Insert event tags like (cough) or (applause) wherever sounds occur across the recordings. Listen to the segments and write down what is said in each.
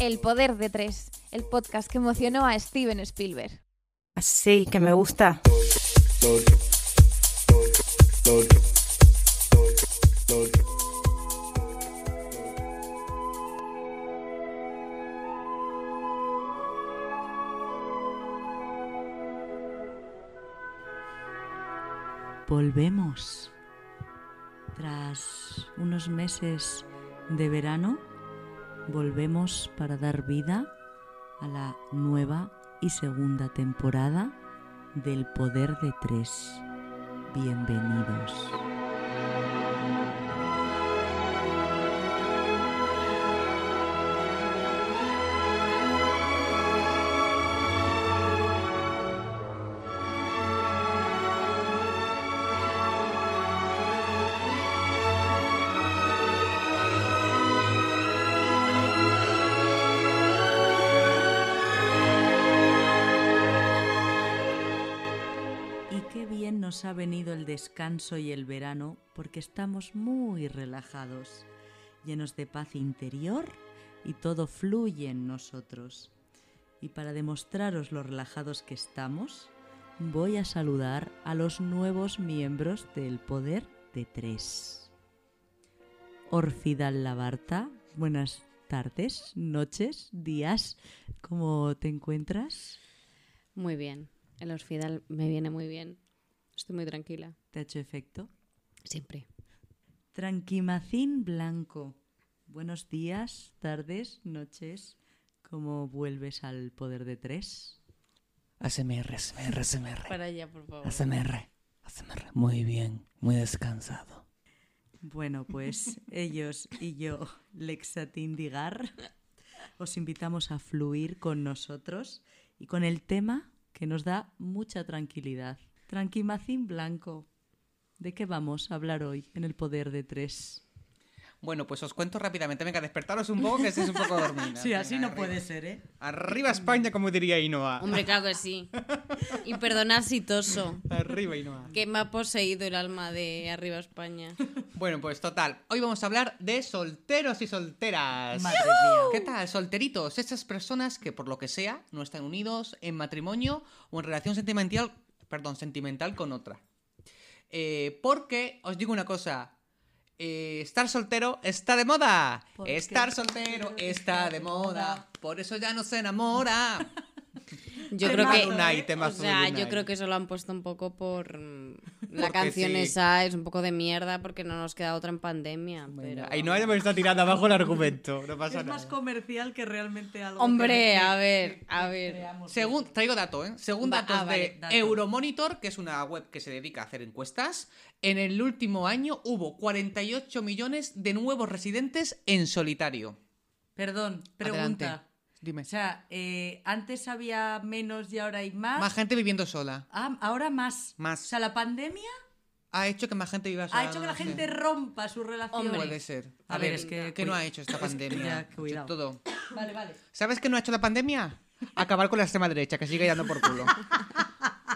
El poder de tres, el podcast que emocionó a Steven Spielberg. Sí, que me gusta. Volvemos. Tras unos meses de verano, volvemos para dar vida a la nueva y segunda temporada del Poder de Tres. Bienvenidos. Descanso y el verano porque estamos muy relajados, llenos de paz interior y todo fluye en nosotros. Y para demostraros lo relajados que estamos, voy a saludar a los nuevos miembros del Poder de Tres. Orfidal Labarta, buenas tardes, noches, días, ¿cómo te encuentras? Muy bien. El Orfidal me viene muy bien. Estoy muy tranquila. ¿Te ha hecho efecto? Siempre. Tranquimacín Blanco. Buenos días, tardes, noches. ¿Cómo vuelves al poder de tres? ASMR, ASMR, ASMR. Para allá, por favor. ASMR, ASMR. Muy bien, muy descansado. Bueno, pues (laughs) ellos y yo, Lexatín Digar, os invitamos a fluir con nosotros y con el tema que nos da mucha tranquilidad. Tranquimacín Blanco. ¿De qué vamos a hablar hoy en el poder de tres? Bueno, pues os cuento rápidamente. Venga, despertaros un poco, que estáis un poco dormidas. Sí, así no arriba. puede ser, ¿eh? Arriba España, como diría Inoa. Hombre, claro que sí. (laughs) Y perdonad si toso, Arriba Inoa. que me ha poseído el alma de Arriba España. Bueno, pues total. Hoy vamos a hablar de solteros y solteras. Madre mía. ¿Qué tal, solteritos? Esas personas que por lo que sea no están unidos en matrimonio o en relación sentimental, perdón, sentimental con otra. Eh, porque os digo una cosa. eh, estar soltero está de moda. Estar soltero está de moda. Por eso ya no se enamora. (laughs) Yo creo que. O sea, yo creo que eso lo han puesto un poco por. mm, La Porque canción sí. esa es un poco de mierda porque no nos queda otra en pandemia. Pero... Ahí no me está tirando abajo el argumento. No pasa Es nada. más comercial que realmente algo. Hombre, que- a ver, a ver. Según, traigo dato, ¿eh? Según Va- datos ah, vale, de dato. Euromonitor, que es una web que se dedica a hacer encuestas, en el último año hubo 48 millones de nuevos residentes en solitario. Perdón, Adelante. Dime. O sea, eh, antes había menos y ahora hay más. Más gente viviendo sola. Ah, ahora más. Más. O sea, la pandemia Ha hecho que más gente viva sola. ha hecho que la gente rompa su relación. Hombre. Puede ser. A A, ver, ver, es que- ¿qué no ha hecho esta es que pandemia? cuidado. todo. Vale, vale. ¿Sabes qué no ha hecho la pandemia? Acabar con la extrema derecha, que sigue dando por culo. (laughs)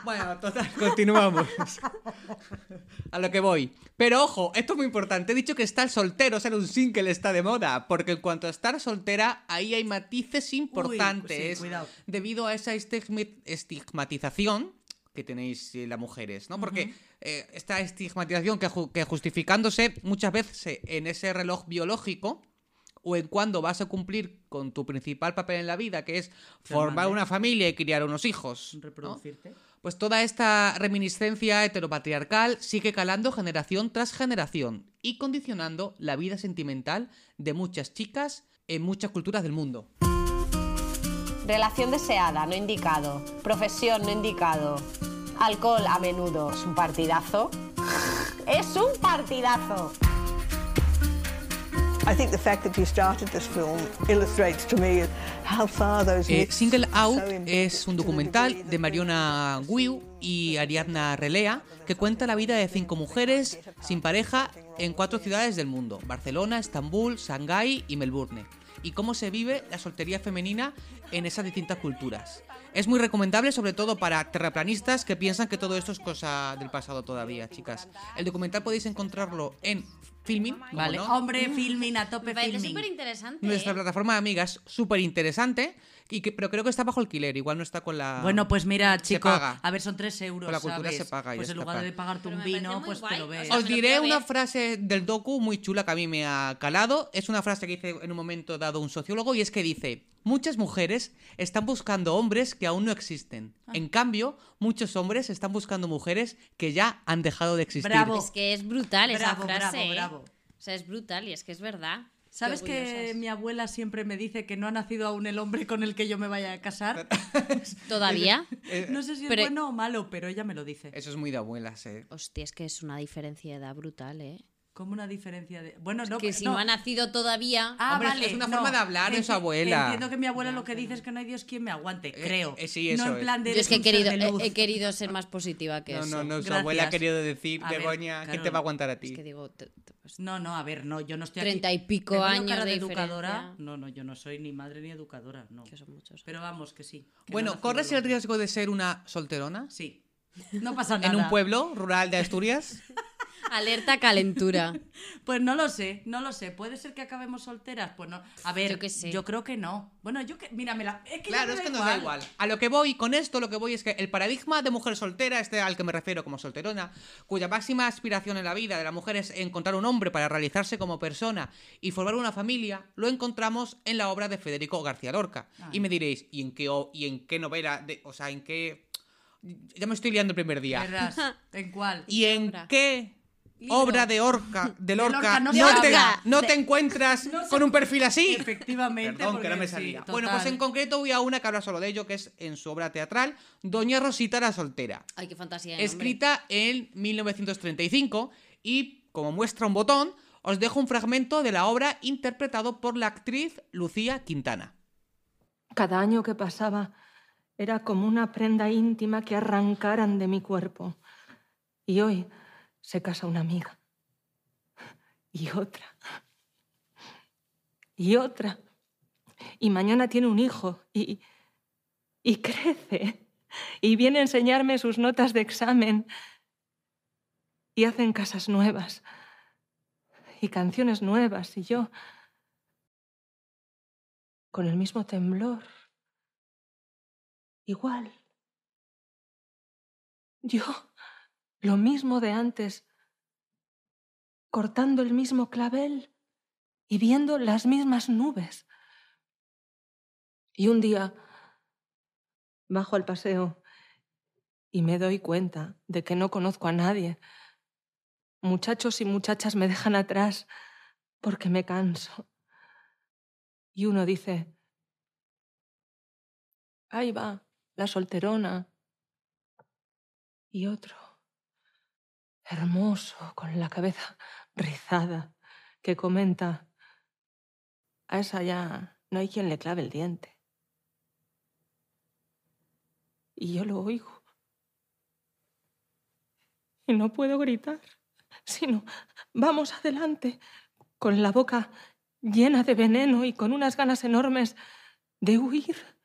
Bueno, total, (laughs) continuamos. (laughs) A lo que voy. Pero ojo, esto es muy importante. He dicho que estar soltero, ser un single está de moda. Porque en cuanto a estar soltera, ahí hay matices importantes. sí, cuidado. debido a esa estigmatización que tenéis eh, las mujeres, ¿no? Porque eh, esta estigmatización que, ju- que justificándose muchas veces en ese reloj biológico o en cuando vas a cumplir con tu principal papel en la vida, que es formar una familia y criar unos hijos. ¿no? Pues toda esta reminiscencia heteropatriarcal sigue calando generación tras generación y condicionando la vida sentimental de muchas chicas en muchas culturas del mundo. Relación deseada, no indicado. Profesión, no indicado. Alcohol a menudo. ¿Es un partidazo? (laughs) ¡Es un partidazo! Eh, Single Out es un documental de Mariona Guiu y Ariadna Relea, que cuenta la vida de cinco mujeres sin pareja en cuatro ciudades del mundo, Barcelona, Estambul, Shanghái y Melbourne, y cómo se vive la soltería femenina en esas distintas culturas. Es muy recomendable, sobre todo para terraplanistas que piensan que todo esto es cosa del pasado todavía, chicas. El documental podéis encontrarlo en Filmin, como Vale. no, Hombre, filming, a tope filming. súper interesante. nuestra plataforma de amigas, súper interesante, y que, pero creo que está bajo alquiler, igual no está con la... Bueno, pues mira, chico, paga. a ver, son tres euros, Con la cultura ¿sabes? se paga y Pues en lugar de pa. pagarte un vino, pues te lo o ves. sea, Os diré una ver. frase del docu muy chula que a mí me ha calado. Es una frase que dice en un momento dado un sociólogo y es que dice, muchas mujeres están buscando hombres que aún no existen. Ah. En cambio, muchos hombres están buscando mujeres que ya han dejado de existir. Bravo. Es que es brutal esa Bravo, frase. bravo, ¿eh? bravo. O sea, es brutal y es que es verdad. ¿Sabes que mi abuela siempre me dice que no ha nacido aún el hombre con el que yo me vaya a casar? (laughs) ¿Todavía? No sé si es Pero- bueno o malo, pero ella me lo dice. Eso es muy de abuelas, eh. Hostia, es que es una diferencia de edad brutal, ¿eh? Como una diferencia de... Bueno, no, que si no. ha nacido todavía... Ah, Hombre, vale, es una no. forma de hablar de su abuela. Entiendo que mi abuela lo que dice es que no hay Dios quien me aguante, creo. eh, sí, eso no en es. plan de Yo es que he querido, de he, querido ser más positiva que No, eso. no, no, su Gracias. abuela ha querido decir, A ver, Begoña, ¿quién claro. te va a aguantar a ti? Es que digo, te- te- pues, No, no, a ver, no, yo no estoy Treinta y pico ¿Te veo años cara de educadora. No, no, yo no soy ni madre ni educadora, no. que son muchos. Pero vamos, que sí. que no Bueno, ¿corres el riesgo de ser una solterona? Sí. No pasa nada. ¿En un pueblo rural de Asturias? (laughs) Alerta calentura. Pues no lo sé, no lo sé. ¿Puede ser que acabemos solteras? Pues no. A ver, Yo sé. yo creo que no. Bueno, yo que. Mira, me la. Es que ya Claro, es que nos da igual. A lo que voy, con esto lo que voy es que el paradigma de mujer soltera, este al que me refiero como solterona, cuya máxima aspiración en la vida de la mujer es encontrar un hombre para realizarse como persona y formar una familia, lo encontramos en la obra de Federico García Lorca. Y me diréis, ¿y en qué, o- y en qué novela? De, o sea, ¿en qué...? Ya me estoy liando el primer día. Verás, (laughs) ¿En cuál? ¿Y en obra? qué obra de Orca, de Lorca, Lorca no te, no te encuentras con un perfil así? Efectivamente. Perdón, que no me salía. bueno, pues en concreto voy a una que habla solo de ello, que es en su obra teatral, Doña Rosita la Soltera, Ay, qué fantasía. de nombre. escrita en 1935 y, como muestra un botón, os dejo un fragmento de la obra interpretado por la actriz Lucía Quintana. Cada año que pasaba era como una prenda íntima que arrancaran de mi cuerpo. Y hoy se casa una amiga. Y otra. Y otra. Y mañana tiene un hijo. Y, y crece. Y viene a enseñarme sus notas de examen. Y hacen casas nuevas. Y canciones nuevas. Y yo con el mismo temblor. Igual. Yo, lo mismo de antes, cortando el mismo clavel y viendo las mismas nubes. Y un día bajo al paseo y me doy cuenta de que no conozco a nadie. Muchachos y muchachas me dejan atrás porque me canso. Y uno dice, ahí va, la solterona. Y otro, hermoso, con la cabeza rizada, que comenta, a esa ya no hay quien le clave el diente. Y yo lo oigo. Y no puedo gritar, sino, vamos adelante, con la boca llena de veneno y con unas ganas enormes de huir.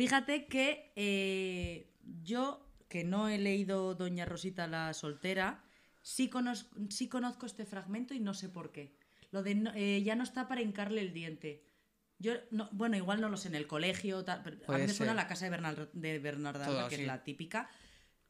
Fíjate que eh, yo, que no he leído Doña Rosita la soltera, sí, conozco, sí conozco este fragmento y no sé por qué. Lo de no- eh, ya no está para hincarle el diente. Yo, no, bueno, igual no lo sé, en el colegio, tal, pero a mí me suena la casa de, Bernal, de Bernarda, Todo, que sí. es la típica.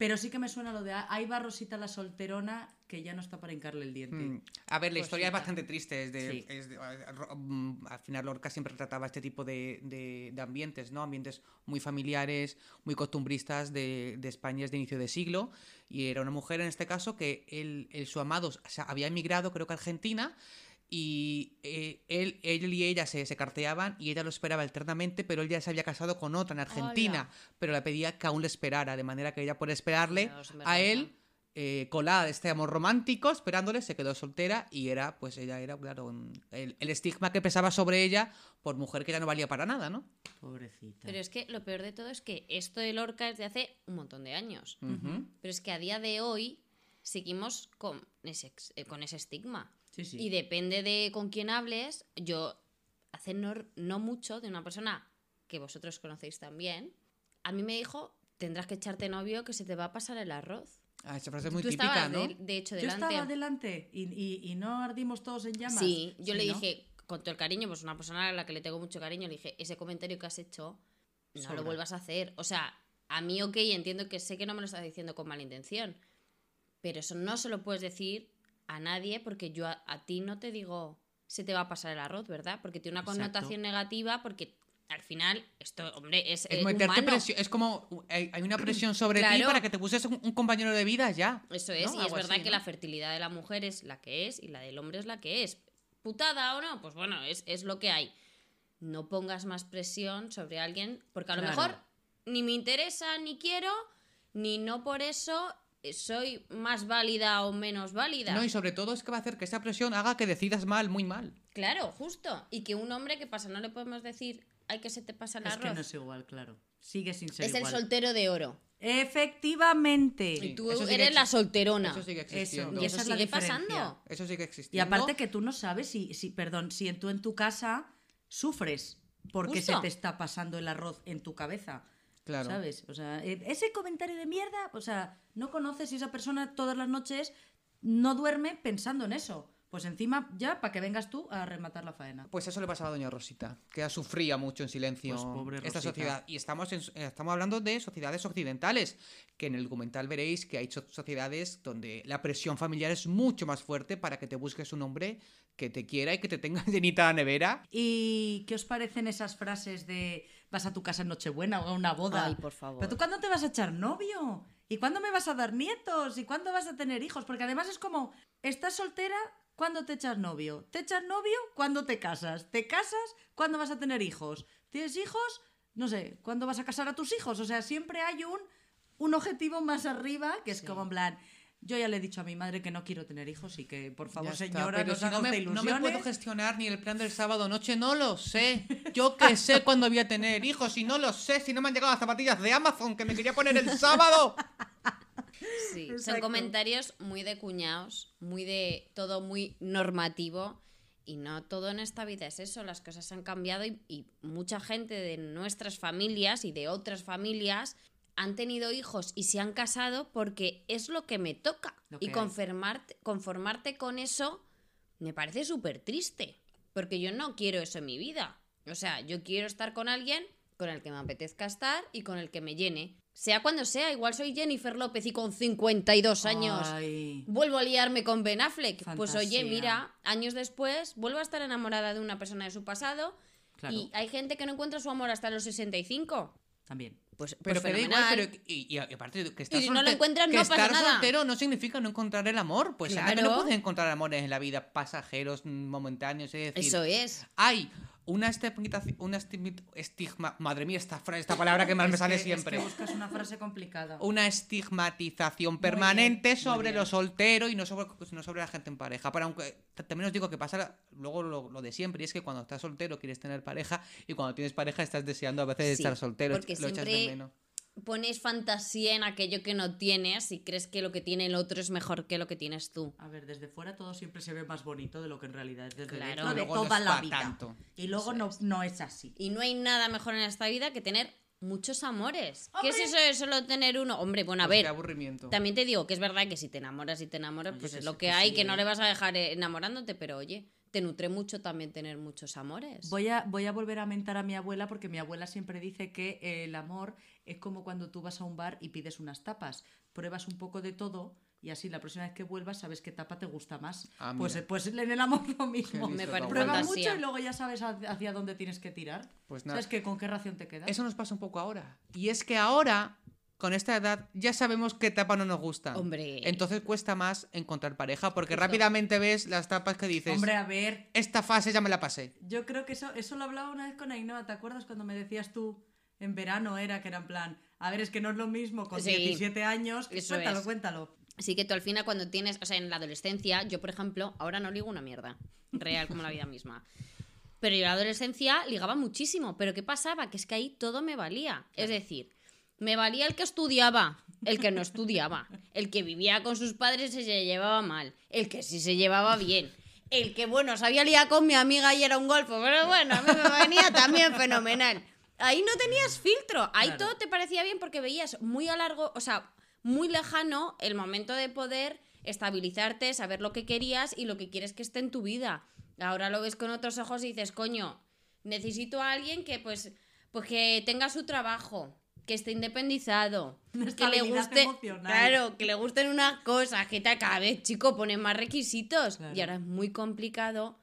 Pero sí que me suena lo de "Ah, ahí va Rosita la solterona que ya no está para hincarle el diente. Mm. A ver, la historia es bastante triste. Es de, Sí. es de- ro- mm, al final Lorca siempre trataba este tipo de, de- de ambientes, ¿no? Ambientes muy familiares, muy costumbristas de, de España de inicio de siglo. Y era una mujer en este caso que él, él- su amado o sea, había emigrado, creo que a Argentina. Y eh, él, él y ella se, se carteaban y ella lo esperaba eternamente, pero él ya se había casado con otra en Argentina, pero le pedía que aún le esperara, de manera que ella por esperarle a él eh, colada de este amor romántico, esperándole, se quedó soltera y era, pues ella era, claro, un- el, el estigma que pesaba sobre ella por mujer que ya no valía para nada, ¿no? Pobrecita. Pero es que lo peor de todo es que esto de Lorca es de hace un montón de años. Ujú. Pero es que a día de hoy seguimos con ese, eh, con ese estigma. Sí, sí. Y depende de con quién hables. Yo, hace no, no mucho, de una persona que vosotros conocéis también, a mí me dijo, tendrás que echarte novio que se te va a pasar el arroz. Ah, esa frase es muy Tú típica, ¿no? de, de hecho, Yo delante. estaba delante y, y- y no ardimos todos en llamas. Sí, yo le ¿no? dije, con todo el cariño, pues una persona a la que le tengo mucho cariño, le dije, ese comentario que has hecho, no Sobra. lo vuelvas a hacer. O sea, a mí, ok, entiendo que sé que no me lo estás diciendo con mala intención, pero eso no se lo puedes decir a nadie porque yo a, a ti no te digo, se te va a pasar el arroz, ¿verdad? Porque tiene una Exacto. connotación negativa porque al final, esto, hombre, es, Es meterte humano. presión, es como hay, una presión sobre ti para que te pusieses un, un compañero de vida ya. Eso es, ¿no? y es verdad así, que ¿no? la fertilidad de la mujer es la que es y la del hombre es la que es. Putada o no, pues bueno, es, es lo que hay. No pongas más presión sobre alguien, porque a lo Claro. mejor ni me interesa ni quiero, ni no por eso soy más válida o menos válida. No, y sobre todo es que va a hacer que esa presión haga que decidas mal, muy mal. Claro, justo. Y que un hombre, ¿qué pasa? No le podemos decir, ay, que se te pasa el Es arroz. que no es igual, claro. Sigue sin ser es el soltero de oro. Efectivamente. y tú eso eres la solterona. Eso sigue Eso, existiendo. y eso es la sigue pasando. Eso sigue Y existiendo. aparte que tú no sabes si, si perdón, si en tú en tu casa sufres porque Justo. se te está pasando el arroz en tu cabeza. Claro. ¿Sabes? O sea, eh, ese comentario de mierda, o sea, no conoces si esa persona todas las noches no duerme pensando en eso. Pues encima, ya, para que vengas tú a rematar la faena. Pues eso le pasaba a Doña Rosita, que ella sufría mucho en silencio Pues pobre esta Rosita. sociedad. Y estamos, en- estamos hablando de sociedades occidentales, que en el documental veréis que hay so- sociedades donde la presión familiar es mucho más fuerte para que te busques un hombre que te quiera y que te tenga (laughs) llenita la nevera. ¿Y qué os parecen esas frases de vas a tu casa en Nochebuena o a una boda? Ay, por favor. ¿Pero tú cuándo te vas a echar novio? ¿Y cuándo me vas a dar nietos? ¿Y cuándo vas a tener hijos? Porque además es como, ¿estás soltera? ¿Cuándo te echas novio? ¿Te echas novio? ¿Cuándo te casas? ¿Te casas? ¿Cuándo vas a tener hijos? ¿Tienes hijos? No sé, ¿cuándo vas a casar a tus hijos? O sea, siempre hay un, un objetivo más arriba que es como en plan... Yo ya le he dicho a mi madre que no quiero tener hijos y que, por favor, está, señora, no si no, me, no me puedo gestionar ni el plan del sábado noche, no lo sé. (laughs) Yo que sé cuándo voy a tener hijos y no lo sé si no me han llegado las zapatillas de Amazon que me quería poner el sábado. Sí, son Exacto. comentarios muy de cuñados, muy de todo muy normativo. Y no todo en esta vida es eso, las cosas han cambiado y, y mucha gente de nuestras familias y de otras familias han tenido hijos y se han casado porque es lo que me toca. Que y conformarte, conformarte con eso me parece súper triste, porque yo no quiero eso en mi vida. O sea, yo quiero estar con alguien con el que me apetezca estar y con el que me llene. Sea cuando sea, igual soy Jennifer López y con 52 años Ay. vuelvo a liarme con Ben Affleck. Pues oye, mira, años después vuelvo a estar enamorada de una persona de su pasado Claro. y hay gente que no encuentra su amor hasta los 65. También. Pues, Pero pues que da igual, pero y, y aparte que estar si no lo solte- encuentras, que no pasa estar nada. soltero no significa no encontrar el amor. Pues Claro. claro. no puedes encontrar amores en la vida pasajeros, mm, momentáneos. Es decir, Eso es. hay una estigmatización, una estigma, madre mía, esta, esta palabra que más me sale que- siempre. Es que buscas una frase complicada. Una estigmatización permanente sobre lo soltero y no sobre, no sobre la gente en pareja. Pero aunque también os digo que pasa luego lo, lo de siempre, y es que cuando estás soltero quieres tener pareja y cuando tienes pareja estás deseando a veces Sí, estar soltero. porque lo echas de menos. Pones fantasía en aquello que no tienes y crees que lo que tiene el otro es mejor que lo que tienes tú. A ver, desde fuera todo siempre se ve más bonito de lo que en realidad es desde Claro. dentro de Luego no toda es la vida. tanto. Y luego no, no es así. Y no hay nada mejor en esta vida que tener muchos amores. ¿Qué es eso de solo tener uno? Hombre, bueno, a Pues qué ver. aburrimiento. También te digo que es verdad que si te enamoras y te enamoras, Oye, pues es lo que que hay, sí, que no ¿eh? le vas a dejar eh, enamorándote, pero oye, te nutre mucho también tener muchos amores. Voy a, voy a volver a mentar a mi abuela porque mi abuela siempre dice que el amor es como cuando tú vas a un bar y pides unas tapas. Pruebas un poco de todo y así la próxima vez que vuelvas sabes qué tapa te gusta más. Ah, pues, mira. pues en el amor lo mismo. Me listo, parece tu Prueba abuela. fantasía. mucho y luego ya sabes hacia dónde tienes que tirar. Pues nada. ¿Sabes que con qué ración te quedas? Eso nos pasa un poco ahora. Y es que ahora, con esta edad, ya sabemos qué etapa no nos gusta. Hombre. Entonces cuesta más encontrar pareja porque Justo. rápidamente ves las tapas que dices, Hombre, a ver, esta fase ya me la pasé. Yo creo que eso, eso lo hablaba una vez con Ainhoa, ¿te acuerdas cuando me decías tú en verano era que era en plan, a ver, es que no es lo mismo con Sí. 17 años, Eso cuéntalo, es. cuéntalo. Sí que tú al final cuando tienes, o sea, en la adolescencia, yo por ejemplo, ahora no ligo una mierda, real como la vida (laughs) misma. Pero yo en la adolescencia ligaba muchísimo, pero ¿qué pasaba? Que es que ahí todo me valía. Es decir, me valía el que estudiaba, el que no estudiaba, el que vivía con sus padres y se llevaba mal, el que sí se llevaba bien, el que, bueno, se había liado con mi amiga y era un golfo, pero bueno, a mí me venía también fenomenal. Ahí no tenías filtro, ahí Claro. todo te parecía bien porque veías muy a largo, o sea, muy lejano el momento de poder estabilizarte, saber lo que querías y lo que quieres que esté en tu vida. Ahora lo ves con otros ojos y dices, coño, necesito a alguien que pues, pues que tenga su trabajo, que esté independizado, (laughs) que le guste, emocional. claro, que le gusten unas cosas, que cada vez, chico, ponen más requisitos Claro. y ahora es muy complicado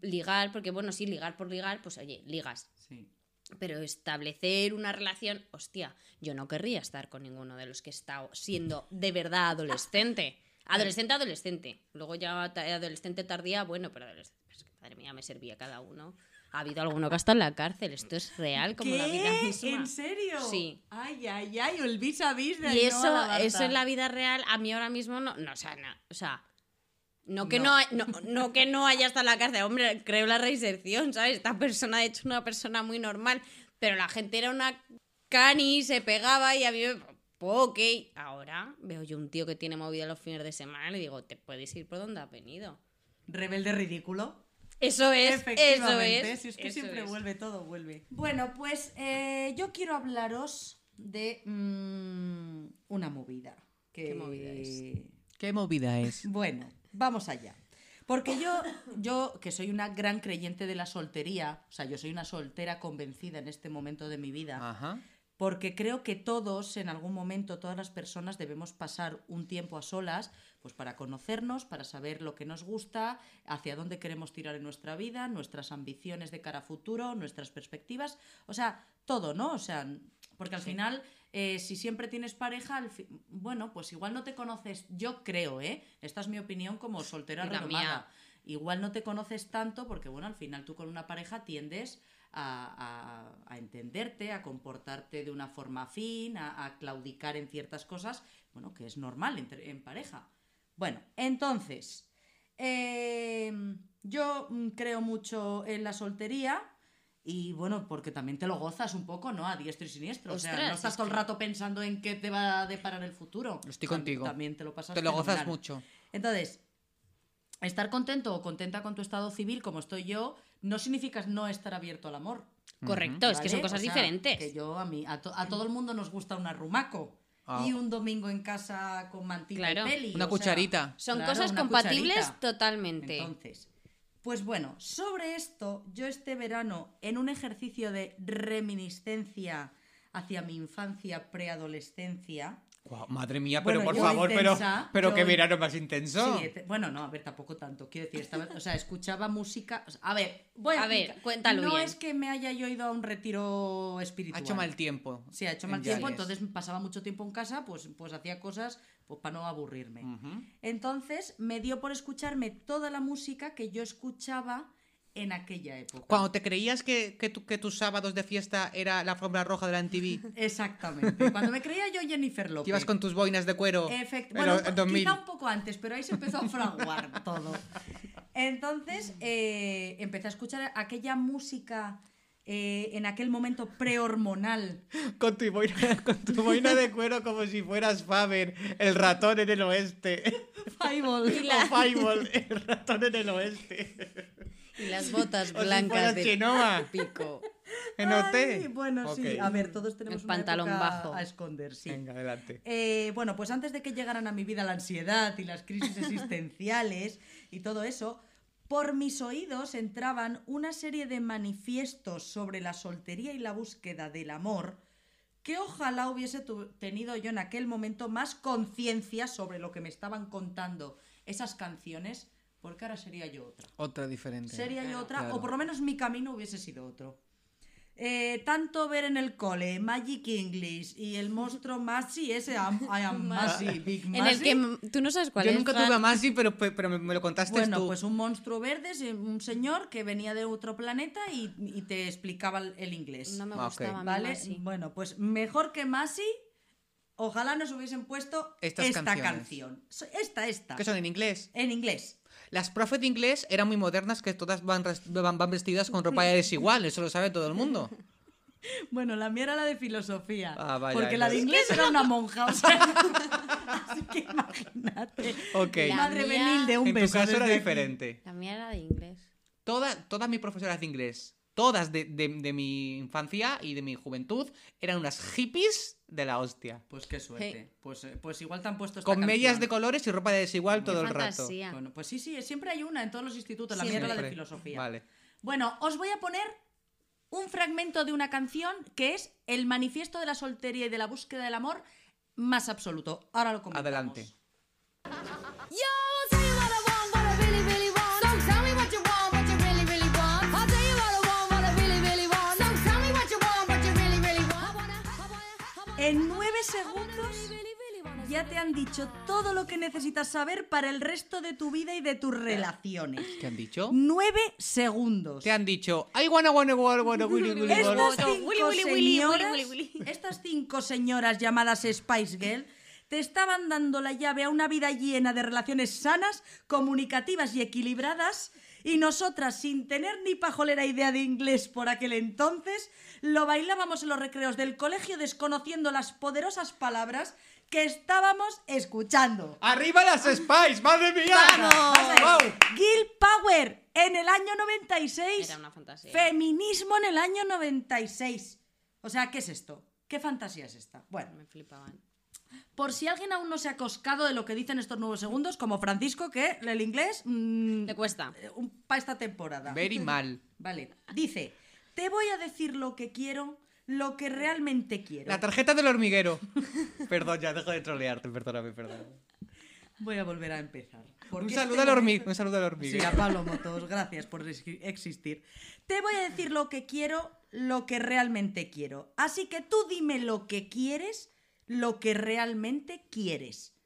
ligar, porque bueno, sí, ligar por ligar, pues oye, ligas. Sí. Pero establecer una relación, hostia, yo no querría estar con ninguno de los que he estado siendo de verdad adolescente. (laughs) Adolescente, adolescente. Luego ya adolescente tardía, bueno, pero adolescente. madre mía, me servía cada uno. Ha habido alguno que ha estado en la cárcel. Esto es real como la vida misma. ¿En serio? Sí. Ay, ay, ay, el vis a vis de Y eso, Labarta. eso en la vida real, a mí ahora mismo no, no o sea, no, o sea, no que no. No. no, no que no haya estado en la cárcel, hombre, creo la reinserción, ¿sabes? Esta persona ha hecho una persona muy normal, pero la gente era una cani, se pegaba y a mí me... ok, ahora veo yo un tío que tiene movida los fines de semana y le digo, te puedes ir por donde has venido. Rebelde ridículo. Eso es, eso Efectivamente, es. si es que eso siempre es. vuelve, todo vuelve. Bueno, pues eh, yo quiero hablaros de mm, una movida. Que... ¿Qué movida es? ¿Qué movida es? Bueno, vamos allá. Porque yo, yo, que soy una gran creyente de la soltería, o sea, yo soy una soltera convencida en este momento de mi vida, Ajá. porque creo que todos, en algún momento, todas las personas debemos pasar un tiempo a solas, pues para conocernos, para saber lo que nos gusta, hacia dónde queremos tirar en nuestra vida, nuestras ambiciones de cara a futuro, nuestras perspectivas, o sea, todo, ¿no? O sea, porque al final, eh, si siempre tienes pareja, bueno, pues igual no te conoces, yo creo, ¿eh? Esta es mi opinión como soltera la renomada. mía. Igual no te conoces tanto porque, bueno, al final tú con una pareja tiendes a, a- a entenderte, a comportarte de una forma afín, a, a claudicar en ciertas cosas, bueno, que es normal entre- en pareja. Bueno, entonces, eh, yo mm, creo mucho en la soltería. Y bueno, porque también te lo gozas un poco, ¿no? A diestro y siniestro. o sea, no estás es todo el rato pensando en qué te va a deparar el futuro. Estoy O sea, contigo. También te lo pasas Te lo gozas mucho. Entonces, estar contento o contenta con tu estado civil, como estoy yo, no significa no estar abierto al amor. Correcto, es que son cosas O sea, diferentes. Que yo, a mí, a, to- a todo el mundo nos gusta un arrumaco. Ah. Y un domingo en casa con mantilla Claro. y peli. Una o sea, cucharita. Son Claro, cosas compatibles cucharita. totalmente. Entonces, pues bueno, sobre esto, yo este verano, en un ejercicio de reminiscencia hacia mi infancia, preadolescencia, Madre mía, pero Bueno, por favor, intensa, pero, pero yo qué verano más intenso. Sí, te- bueno, no, a ver, tampoco tanto. Quiero decir, estaba, o sea, escuchaba música. o sea, a ver, voy a, A ver, cuéntalo No bien. es que me haya yo ido a un retiro ha espiritual. hecho mal tiempo. Sí, ha hecho en mal tiempo, Yales. entonces pasaba mucho tiempo en casa, pues, pues hacía cosas pues, para no aburrirme. Entonces me dio por escucharme toda la música que yo escuchaba en aquella época. Cuando te creías que, que, tu- que tus sábados de fiesta era la alfombra roja de la MTV, Exactamente. Cuando me creía yo Jennifer López. que ibas con tus boinas de cuero Efect- en bueno, los- en 2000. quizá un poco antes, pero ahí se empezó a fraguar (laughs) todo. Entonces eh, empecé a escuchar aquella música eh, en aquel momento prehormonal. Con tu, boina, (laughs) con tu boina de cuero como si fueras Faber, el ratón en el oeste. Fireball. O Fireball, el ratón en el oeste. Y las botas (laughs) blancas de pico. (laughs) en OT. Ay, bueno, sí. A ver, todos tenemos El una pantalón época bajo. a esconder, sí. Venga, adelante. Eh, bueno, pues antes de que llegaran a mi vida la ansiedad y las crisis (laughs) existenciales y todo eso, por mis oídos entraban una serie de manifiestos sobre la soltería y la búsqueda del amor que ojalá hubiese tu- tenido yo en aquel momento más conciencia sobre lo que me estaban contando esas canciones, porque ahora sería yo otra. Otra diferente. Sería yo otra, claro. o por lo menos mi camino hubiese sido otro. Eh, tanto ver en el cole Magic English y el monstruo Masi, ese am- I am (laughs) Masi, Big En el Masi. que tú no sabes cuál Yo es. nunca Fran. tuve a Masi, pero, pero me, me lo contaste Bueno, tú. pues un monstruo verde, es un señor que venía de otro planeta y, y te explicaba el, inglés. No me Ah, gustaba mí ¿Vale? Masi. Bueno, pues mejor que Masi, ojalá nos hubiesen puesto Estas esta canciones. canción. Esta, esta. ¿Qué son en inglés? En inglés. Las profes de inglés eran muy modernas, que todas van, res- van, van vestidas con ropa desigual, eso lo sabe todo el mundo. (laughs) Bueno, la mía era la de filosofía. Ah, vaya, porque la de inglés era una monja. O sea, (laughs) así que imagínate. Ok. La Madre mía- Benilde, un en tu beso. caso era diferente. La mía era de inglés. Toda- todas mis profesoras de inglés, todas de, de- de mi infancia y de mi juventud, eran unas hippies de la hostia. Pues qué suerte. Hey. Pues, eh, pues igual te han puesto esta Con medias de colores y ropa de desigual todo Qué el rato. Bueno, pues sí, sí, siempre hay una en todos los institutos. La la de filosofía. Vale. Bueno, os voy a poner un fragmento de una canción que es el manifiesto de la soltería y de la búsqueda del amor más absoluto. Ahora lo comentamos. Adelante. En nueve segundos ya te han dicho todo lo que necesitas saber para el resto de tu vida y de tus relaciones. ¿Qué han dicho? Nueve segundos. Te han dicho, I wanna wanna wanna wanna willy willy Estas wanna". cinco, Willy, willy, willy, señoras, willy, willy, willy. estas cinco señoras llamadas Spice Girl te estaban dando la llave a una vida llena de relaciones sanas, comunicativas y equilibradas. Y nosotras, sin tener ni pajolera idea de inglés por aquel entonces, lo bailábamos en los recreos del colegio desconociendo las poderosas palabras que estábamos escuchando. ¡Arriba las Spice! ¡Madre mía! Vamos. ¡Wow! Girl Power en el año 96. Era una fantasía. Feminismo en el año 96. O sea, ¿qué es esto? ¿Qué fantasía es esta? Bueno, Me flipaban. Por si alguien aún no se ha coscado de lo que dicen estos nuevos segundos, como Francisco, que el inglés... mm, Le cuesta. para esta temporada. Very mal. Vale. Dice, te voy a decir lo que quiero, lo que realmente quiero. La tarjeta del hormiguero. (laughs) Perdón, ya dejo de trolearte, perdóname, perdóname. Voy a volver a empezar. Un saludo este al momento- hormiguero. Un saludo al Sí, hormiguero. a Pablo Motos, gracias por exi- existir. Te voy a decir lo que quiero, lo que realmente quiero. Así que tú dime lo que quieres, lo que realmente quieres.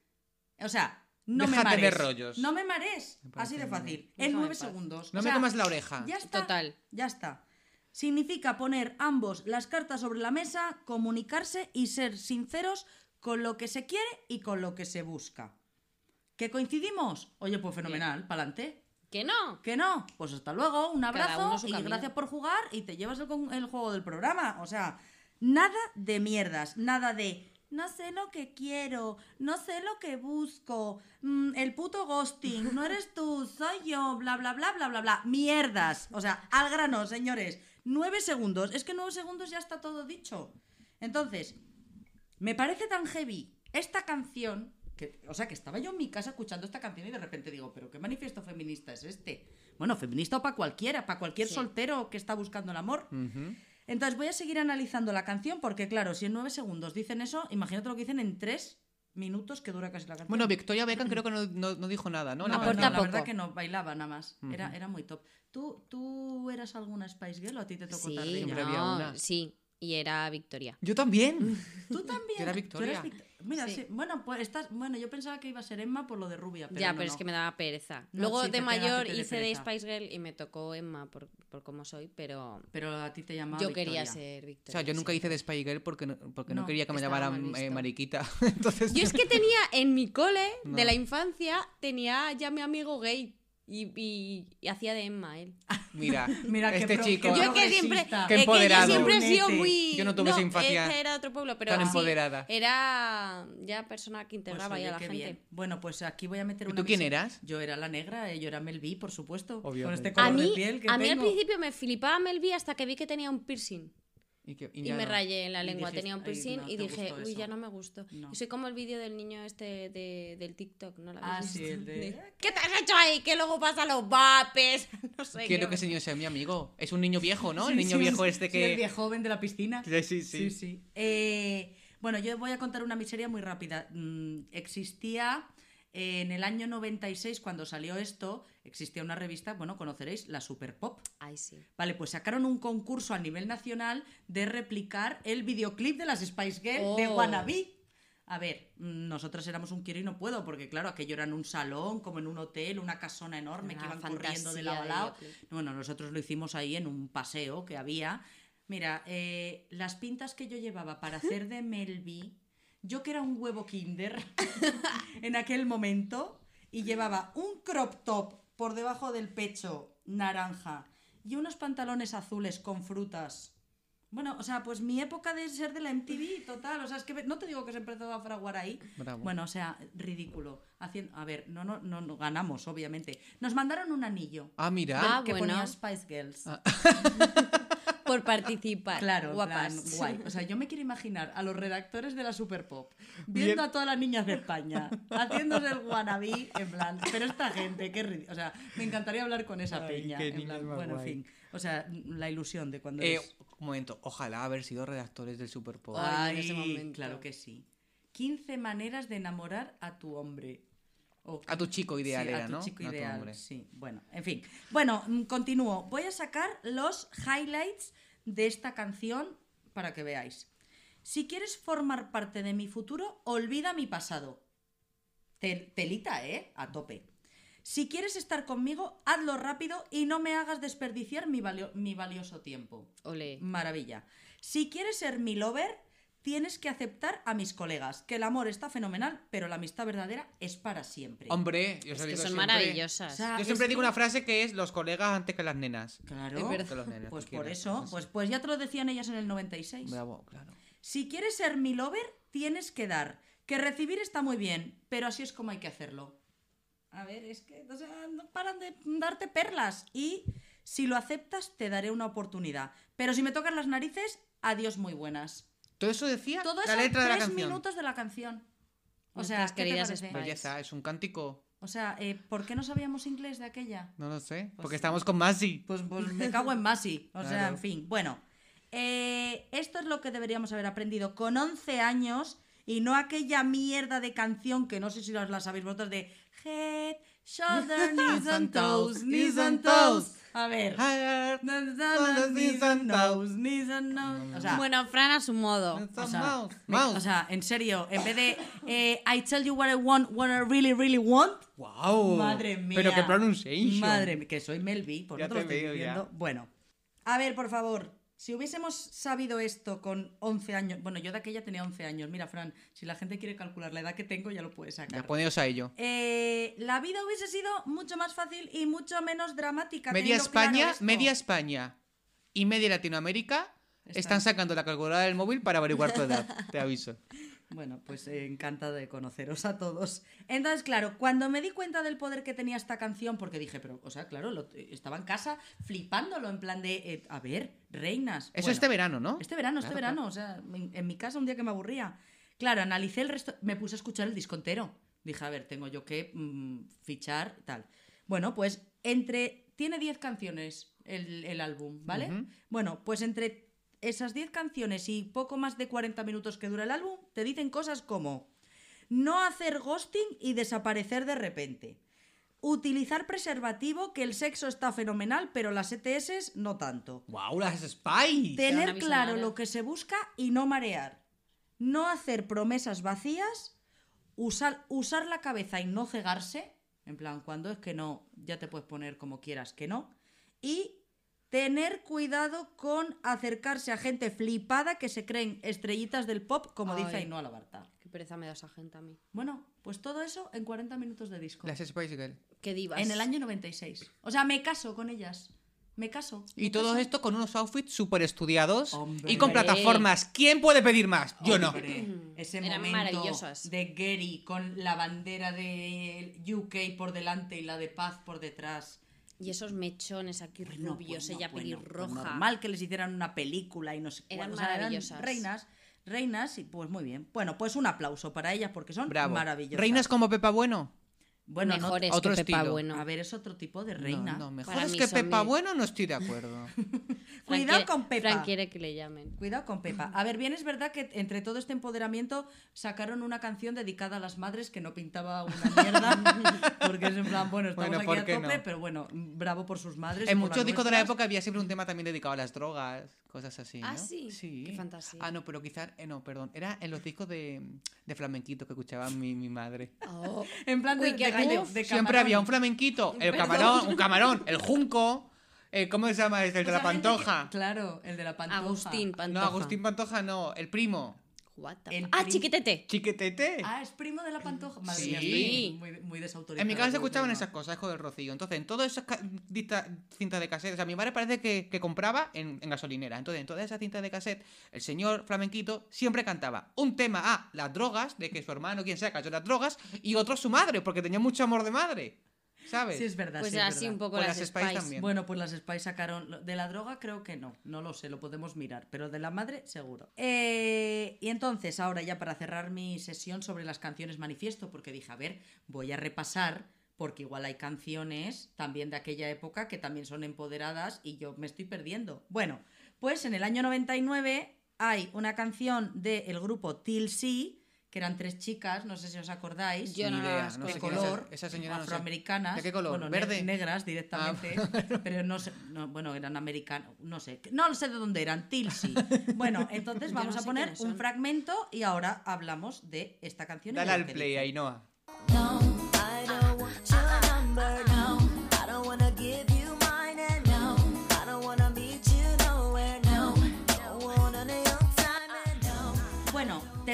O sea, no me Déjate de mares. rollos. No me mares. Así de fácil. En Déjame nueve en paz. segundos. No O me sea, comas la oreja. Ya está. Total. Ya está. Significa poner ambos las cartas sobre la mesa, comunicarse y ser sinceros con lo que se quiere y con lo que se busca. ¿Que coincidimos? Oye, pues fenomenal, pa'lante. ¿Que no? ¿Que no? Pues hasta luego, un abrazo su y camino. gracias por jugar y te llevas el, con- el juego del programa. O sea, nada de mierdas, nada de no sé lo que quiero, no sé lo que busco, mm, el puto ghosting, no eres tú, soy yo, bla, bla, bla, bla, bla, bla. Mierdas. O sea, al grano, señores. Nueve segundos. Es que nueve segundos ya está todo dicho. Entonces, me parece tan heavy esta canción. Que, o sea, que estaba yo en mi casa escuchando esta canción y de repente digo, ¿pero qué manifiesto feminista es este? Bueno, feminista o para cualquiera, para cualquier Sí. soltero que está buscando el amor. Entonces voy a seguir analizando la canción porque, claro, si en nueve segundos dicen eso, imagínate lo que dicen en tres minutos que dura casi la canción. Bueno, Victoria Beckham creo que no, no- no dijo nada, ¿no? no, La no, aporta la verdad que no, bailaba nada más. Era, era muy top. ¿Tú, ¿Tú eras alguna Spice Girl o a ti te tocó Sí, tarde? Siempre no, había una. sí. Y era Victoria. Yo también. (laughs) Tú también. Yo era Victoria. Mira, Sí. sí, Bueno, pues estás. Bueno, yo pensaba que iba a ser Emma por lo de rubia. Pero ya, no, pero no. es que me daba pereza. No, Luego sí, de mayor hice de. Spice Girl y me tocó Emma por, por cómo soy, pero Pero a ti te llamaba. yo quería Victoria. ser O Victoria. sea, yo nunca sí. hice de Spy Girl porque no, porque no, No, quería que me llamaran eh, mariquita. (laughs) Entonces, Yo es que (laughs) tenía en mi cole No. de la infancia, tenía ya mi amigo gay y, y- y hacía de Emma él. (laughs) mira, (laughs) Mira qué este chico. qué Yo que siempre. Qué es que yo empoderado. siempre he sido muy. Yo no tuve esa infancia esta era de otro pueblo, pero tan sí, empoderada. Era ya persona que Pues, integraba oye, ya a la gente. bien. Bueno, pues aquí voy a meter ¿Y una. tú quién eras? Yo era la negra, eh, yo era Mel B, por supuesto. Con Obviamente. este A color de mí, piel que a mí al tengo. principio me flipaba Mel B hasta que vi que tenía un piercing. Y, que- Y, ya me no. rayé en la lengua, dijiste, tenía un "Ay, piercing no y dije, uy, eso". ya no me gustó. No. Y soy como el vídeo del niño este de, del TikTok, ¿no? ¿Lo Ah, sí, el de- ¿Qué te has hecho ahí? Que luego pasa los vapes. (laughs) No sé Quiero qué. que ese niño sea mi amigo. Es un niño viejo, ¿no? Sí, el niño sí, viejo sí, este sí, que... el viejo joven de la piscina. Sí, sí, sí. Sí, sí. Eh, bueno, yo voy a contar una miseria muy rápida. Mm, existía eh, en el año 96, cuando salió esto, existía una revista, bueno, conoceréis, la Super Pop. Ay, sí. Vale, pues sacaron un concurso a nivel nacional de replicar el videoclip de las Spice Girls de Oh. Wannabe. A ver, nosotros éramos un quiero y no puedo, porque claro, aquello era en un salón, como en un hotel, una casona enorme que iban corriendo de lado a lado. Bueno, nosotros lo hicimos ahí en un paseo que había. Mira, eh, las pintas que yo llevaba para hacer de (laughs) Melby, yo que era un huevo kinder (laughs) en aquel momento y llevaba un crop top por debajo del pecho naranja y unos pantalones azules con frutas. Bueno, o sea, pues mi época de ser de la MTV, total. O sea, es que no te digo que se empezó a fraguar ahí. Bravo. Bueno, o sea, ridículo. Haciendo, a ver, no, no, no, no ganamos, obviamente. Nos mandaron un anillo Ah, mira. Ah, que bueno. ponía Spice Girls. (laughs) Por participar. Claro, guapas. plan, guay. O sea, yo me quiero imaginar a los redactores de la Super Pop viendo a todas las niñas de España haciéndose el wannabe, en plan, pero esta gente, qué ridículo. O sea, me encantaría hablar con esa Ay, peña. qué en plan, más bueno, en fin. O sea, la ilusión de cuando Eh, eres- un momento, ojalá haber sido redactores del Super Pop. Ay, en ese momento. claro que sí. 15 maneras de enamorar a tu hombre. A tu chico ideal Sí, era, a tu ¿no? chico No a tu ideal, hombre. sí. Bueno, en fin. Bueno, mm, continúo. Voy a sacar los highlights de esta canción para que veáis. Si quieres formar parte de mi futuro, olvida mi pasado. Te- telita, ¿eh? A tope. Si quieres estar conmigo, hazlo rápido y no me hagas desperdiciar mi, valio- mi valioso tiempo. Ole. Maravilla. Si quieres ser mi lover, tienes que aceptar a mis colegas, que el amor está fenomenal, pero la amistad verdadera es para siempre. Hombre, yo Es que digo son siempre. maravillosas. O sea, Yo siempre digo que- una frase que es los colegas antes que las nenas. Claro. Es verdad. Que los nenes, Pues por quieras, eso, es pues, pues ya te lo decían ellas en el 96. Bravo, claro. Si quieres ser mi lover, tienes que dar. Que recibir está muy bien, pero así es como hay que hacerlo. A ver, es que o sea, no paran de darte perlas. Y si lo aceptas, te daré una oportunidad. Pero si me tocas las narices, adiós muy buenas. Todo eso decía Todo la letra de la tres canción. minutos de la canción. O. Belleza, es un cántico. O sea, eh, ¿por qué no sabíamos inglés de aquella? No lo sé. Pues Porque sí. estamos con Masi. Pues, pues me cago en Masi. O sea, en fin. Bueno, eh, esto es lo que deberíamos haber aprendido con 11 años y no aquella mierda de canción que no sé si la sabéis vosotros de Head, Shoulder, Knees and Toes, Knees and Toes. A ver. O sea, Bueno, Fran a su modo. o sea, mouse. me- Mouse. o sea, en serio, en vez de eh, I tell you what I want, what I really, really want, Wow. Madre mía. Pero qué pronunciation. Madre mía, que soy Melvi, por Ya te lo te estoy veo, diciendo. Bueno, a ver, por favor, si hubiésemos sabido esto con 11 años, bueno, yo de aquella tenía 11 años, mira, Fran, si la gente quiere calcular la edad que tengo, ya lo puede Ya sacar. poneos a ello. Eh, la vida hubiese sido mucho más fácil y mucho menos dramática. Media claro España, media España y media Latinoamérica Están- están sacando la calculadora del móvil para averiguar tu edad. Te aviso. (laughs) Bueno, pues eh, encantada de conoceros a todos. Entonces, claro, cuando me di cuenta del poder que tenía esta canción, porque dije, pero, o sea, claro, lo- estaba en casa flipándolo, en plan de, eh, a ver, reinas. Eso Bueno, este verano, ¿no? Este verano, este Claro, verano, o sea, en, en mi casa un día que me aburría. Claro, analicé el resto, me puse a escuchar el disco entero. Dije, a ver, tengo yo que mm, fichar, tal. Bueno, pues entre, tiene 10 canciones el, el álbum, ¿vale? Bueno, pues entre esas 10 canciones y poco más de 40 minutos que dura el álbum, te dicen cosas como no hacer ghosting y desaparecer de repente. Utilizar preservativo, que el sexo está fenomenal, pero las ETS no tanto. ¡Wow! Las Spice. Era Tener claro lo que se busca y no marear. No hacer promesas vacías. Usar, usar la cabeza y no cegarse. En plan, cuando es que no, ya te puedes poner como quieras que no. Y tener cuidado con acercarse a gente flipada que se creen estrellitas del pop, como dice Ay. Ainhoa Labarta. Qué pereza me da esa gente a mí. Bueno, pues todo eso en 40 minutos de disco. Las Spice Girl. Qué divas. En el año 96. O sea, me caso con ellas. Me caso. Y todo esto con unos outfits súper estudiados Hombre. y con Hombre. plataformas. ¿Quién puede pedir más? Yo no. Hombre, ese Eran momento maravillosas. de Gary con la bandera de UK por delante y la de Paz por detrás. Y esos mechones aquí Bueno, rubios, bueno, ella bueno, pues pelirroja. normal que les hicieran una película y no sé Eran cuál, o sea, maravillosas. reinas, reinas y pues muy bien. Bueno, pues un aplauso para ellas porque son Bravo. maravillosas. Reinas como Pepa Bueno. Bueno, no- Mejores otro que Pepa estilo. Bueno. a ver, es otro tipo de reina. No, no, mejor Para es mí que Pepa mi- Bueno no estoy de acuerdo. (laughs) Cuidado con Pepa. Fran quiere que le llamen. Cuidado con Pepa. A ver, bien es verdad que entre todo este empoderamiento sacaron una canción dedicada a las madres que no pintaba una (laughs) mierda. porque es en plan, bueno, estamos Bueno, aquí ¿por a qué tope, no? pero bueno, bravo por sus madres. En muchos discos de la época había siempre un tema también dedicado a las drogas, cosas así. Ah, ¿no? sí. Sí. Qué fantasía. Ah, no, pero quizás, eh, no, perdón. Era en los discos de, de flamenquito que escuchaba mi, mi madre. Oh. (laughs) En plan de, Uy, qué de- gallo. de Siempre había un flamenquito, el Perdón. camarón, un camarón, (laughs) el junco, eh, ¿cómo se llama? este? El de Esa la que- pantoja. claro, el de la pantoja. Agustín No, Pantoja. Agustín Pantoja no, el primo. What the El Ah, chiquitete. Chiquetete. Ah, es primo de la pantoja. Madre Sí. mía, muy, muy desautorizada. En mi casa se escuchaban esas cosas, hijo del Rocío. Entonces, en todas esas cintas de cassette, o sea, mi madre parece que, que compraba en, en gasolinera. Entonces, en todas esas cintas de cassette, el señor flamenquito siempre cantaba un tema a las drogas, de que su hermano, quien sea, cayó en las drogas, y otro su madre, porque tenía mucho amor de madre. ¿Sabes? Sí, es verdad. Pues sí, es así verdad. un poco Con las, las Spice Spice. también. Bueno, pues las Spice sacaron. De la droga creo que no. No lo sé, lo podemos mirar. Pero de la madre, seguro. Eh, y entonces, ahora ya para cerrar mi sesión sobre las canciones manifiesto, porque dije, a ver, voy a repasar. Porque igual hay canciones también de aquella época que también son empoderadas y yo me estoy perdiendo. Bueno, pues en el año 99 hay una canción del grupo TLC, que eran tres chicas, no sé si os acordáis. Yo no idea, las no sé de color, esa- esa señora no sé. afroamericanas. ¿De qué color? Bueno, ne- ¿Verde? Ah, negras directamente, (laughs) pero no sé, no, bueno, eran americanos, no sé, no sé de dónde eran, Tilsi. (laughs) Bueno, entonces vamos no a poner un fragmento y ahora hablamos de esta canción. Dale de al play, dice. Ainhoa. Bueno,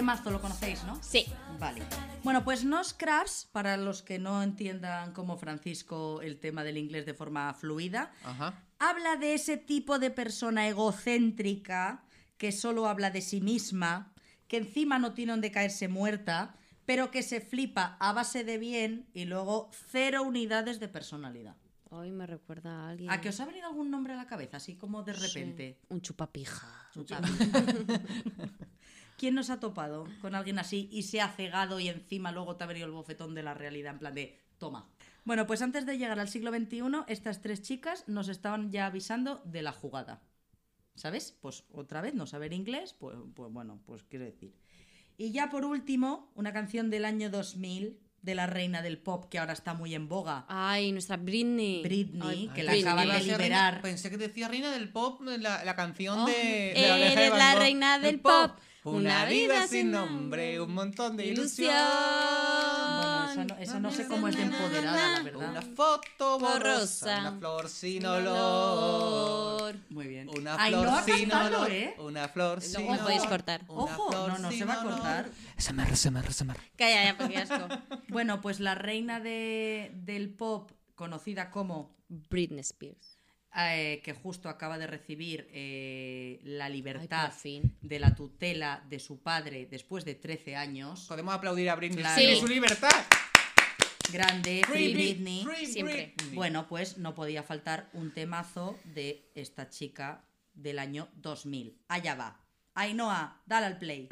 temazo lo conocéis, ¿no? Sí. Vale. Bueno, pues no Scraps, para los que no entiendan como Francisco el tema del inglés de forma fluida, Ajá. habla de ese tipo de persona egocéntrica que solo habla de sí misma, que encima no tiene donde caerse muerta, pero que se flipa a base de bien y luego cero unidades de personalidad. Hoy me recuerda a alguien. ¿A que os ha venido algún nombre a la cabeza, así como de Sí. repente? Un chupapija. Chupa. (laughs) ¿Quién nos ha topado con alguien así y se ha cegado y encima luego te ha venido el bofetón de la realidad en plan de toma? Bueno, pues antes de llegar al siglo XXI, estas tres chicas nos estaban ya avisando de la jugada. ¿Sabes? Pues otra vez no saber inglés, pues, pues bueno, pues quiero decir. Y ya por último, una canción del año 2000 de la reina del pop que ahora está muy en boga. Ay, nuestra Britney. Britney, Ay, que la acaban de ser reina- liberar. pensé que decía reina del pop, la, la canción Oh, de, de la oreja de eres la reina El del pop, Una vida sin nombre, un montón de ilusión. Bueno, esa no, esa no sé cómo es de empoderada, la verdad. Una foto borrosa, una flor sin olor. Muy bien. Una Ay, flor no, sin olor. ¿eh? Una flor sin olor. podéis cortar. Una Ojo, flor no, no, se va a cortar. SMR, SMR, SMR. Calla ya, porque asco. (laughs) Bueno, pues la reina de- del pop, conocida como Britney Spears. Eh, que justo acaba de recibir eh, la libertad de la tutela de su padre después de 13 años. Podemos aplaudir a Britney Claro. Sí. su libertad. Grande, Free Britney. Free Siempre. Britney. Bueno, pues no podía faltar un temazo de esta chica del año 2000. Allá va. Ainhoa, dale al play.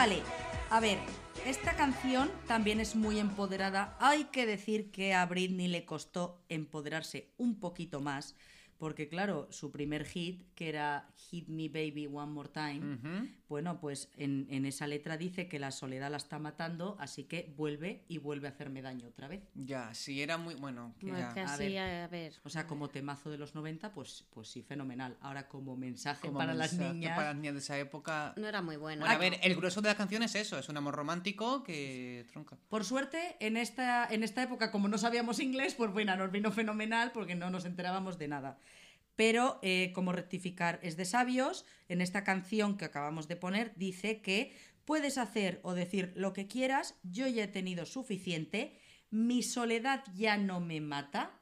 Vale, a ver, esta canción también es muy empoderada. Hay que decir que a Britney le costó empoderarse un poquito más, porque claro, su primer hit, que era Hit Me Baby One More Time, bueno, pues en, en esa letra dice que la soledad la está matando, así que vuelve y vuelve a hacerme daño otra vez. Ya, sí, era muy bueno. que Bueno, ya. casi, ver. a ver. O sea, como temazo de los 90, pues, pues sí, fenomenal. Ahora como mensaje Como para las mensaje niñas... Para las niñas de esa época. No era muy bueno. Bueno, a ver, el grueso de la canción es eso, es un amor romántico que tronca. Por suerte, en esta, en esta época, como no sabíamos inglés, pues bueno, nos vino fenomenal porque no nos enterábamos de nada. Pero, eh, como rectificar es de sabios, en esta canción que acabamos de poner dice que puedes hacer o decir lo que quieras, yo ya he tenido suficiente, mi soledad ya no me mata,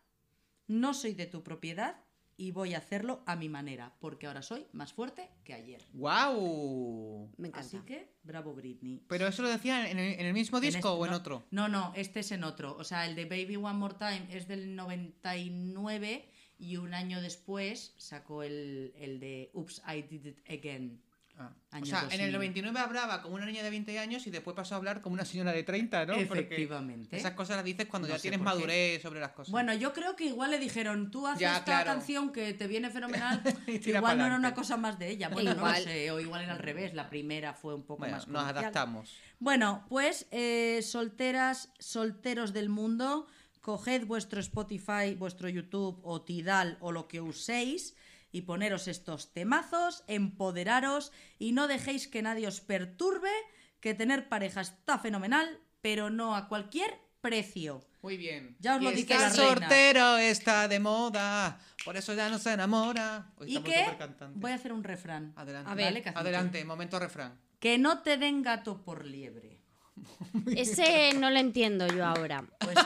no soy de tu propiedad y voy a hacerlo a mi manera, porque ahora soy más fuerte que ayer. ¡Wow! Me encanta. Así que, bravo Britney. ¿Pero eso lo decía en el, en el mismo En disco este- o en no, otro? No, no, este es en otro. O sea, el de Baby One More Time es del 99 y un año después sacó el, el de Oops, I Did It Again. Ah. O sea, en 2000. el 99 hablaba como una niña de 20 años y después pasó a hablar como una señora de 30, ¿no? Porque Efectivamente. Esas cosas las dices cuando No ya tienes madurez sobre las cosas. Bueno, yo creo que igual le dijeron, tú haces Ya, esta claro. canción que te viene fenomenal. (laughs) Igual no era una cosa más de ella. Bueno, no lo sé, o igual era al revés. La primera fue un poco Bueno, más nos adaptamos. Bueno, pues eh, solteras, solteros del mundo, coged vuestro Spotify, vuestro YouTube o Tidal o lo que uséis y poneros estos temazos, empoderaros y no dejéis que nadie os perturbe, que tener pareja está fenomenal, pero no a cualquier precio. Muy bien. Ya os lo dije reina. soltero, está de moda. Por eso ya no se enamora. Hoy ¿Y supercantantes. Voy a hacer un refrán. Adelante. A ver. Vale. Adelante, momento refrán. Que no te den gato por liebre. (laughs) Ese no lo entiendo yo ahora. Pues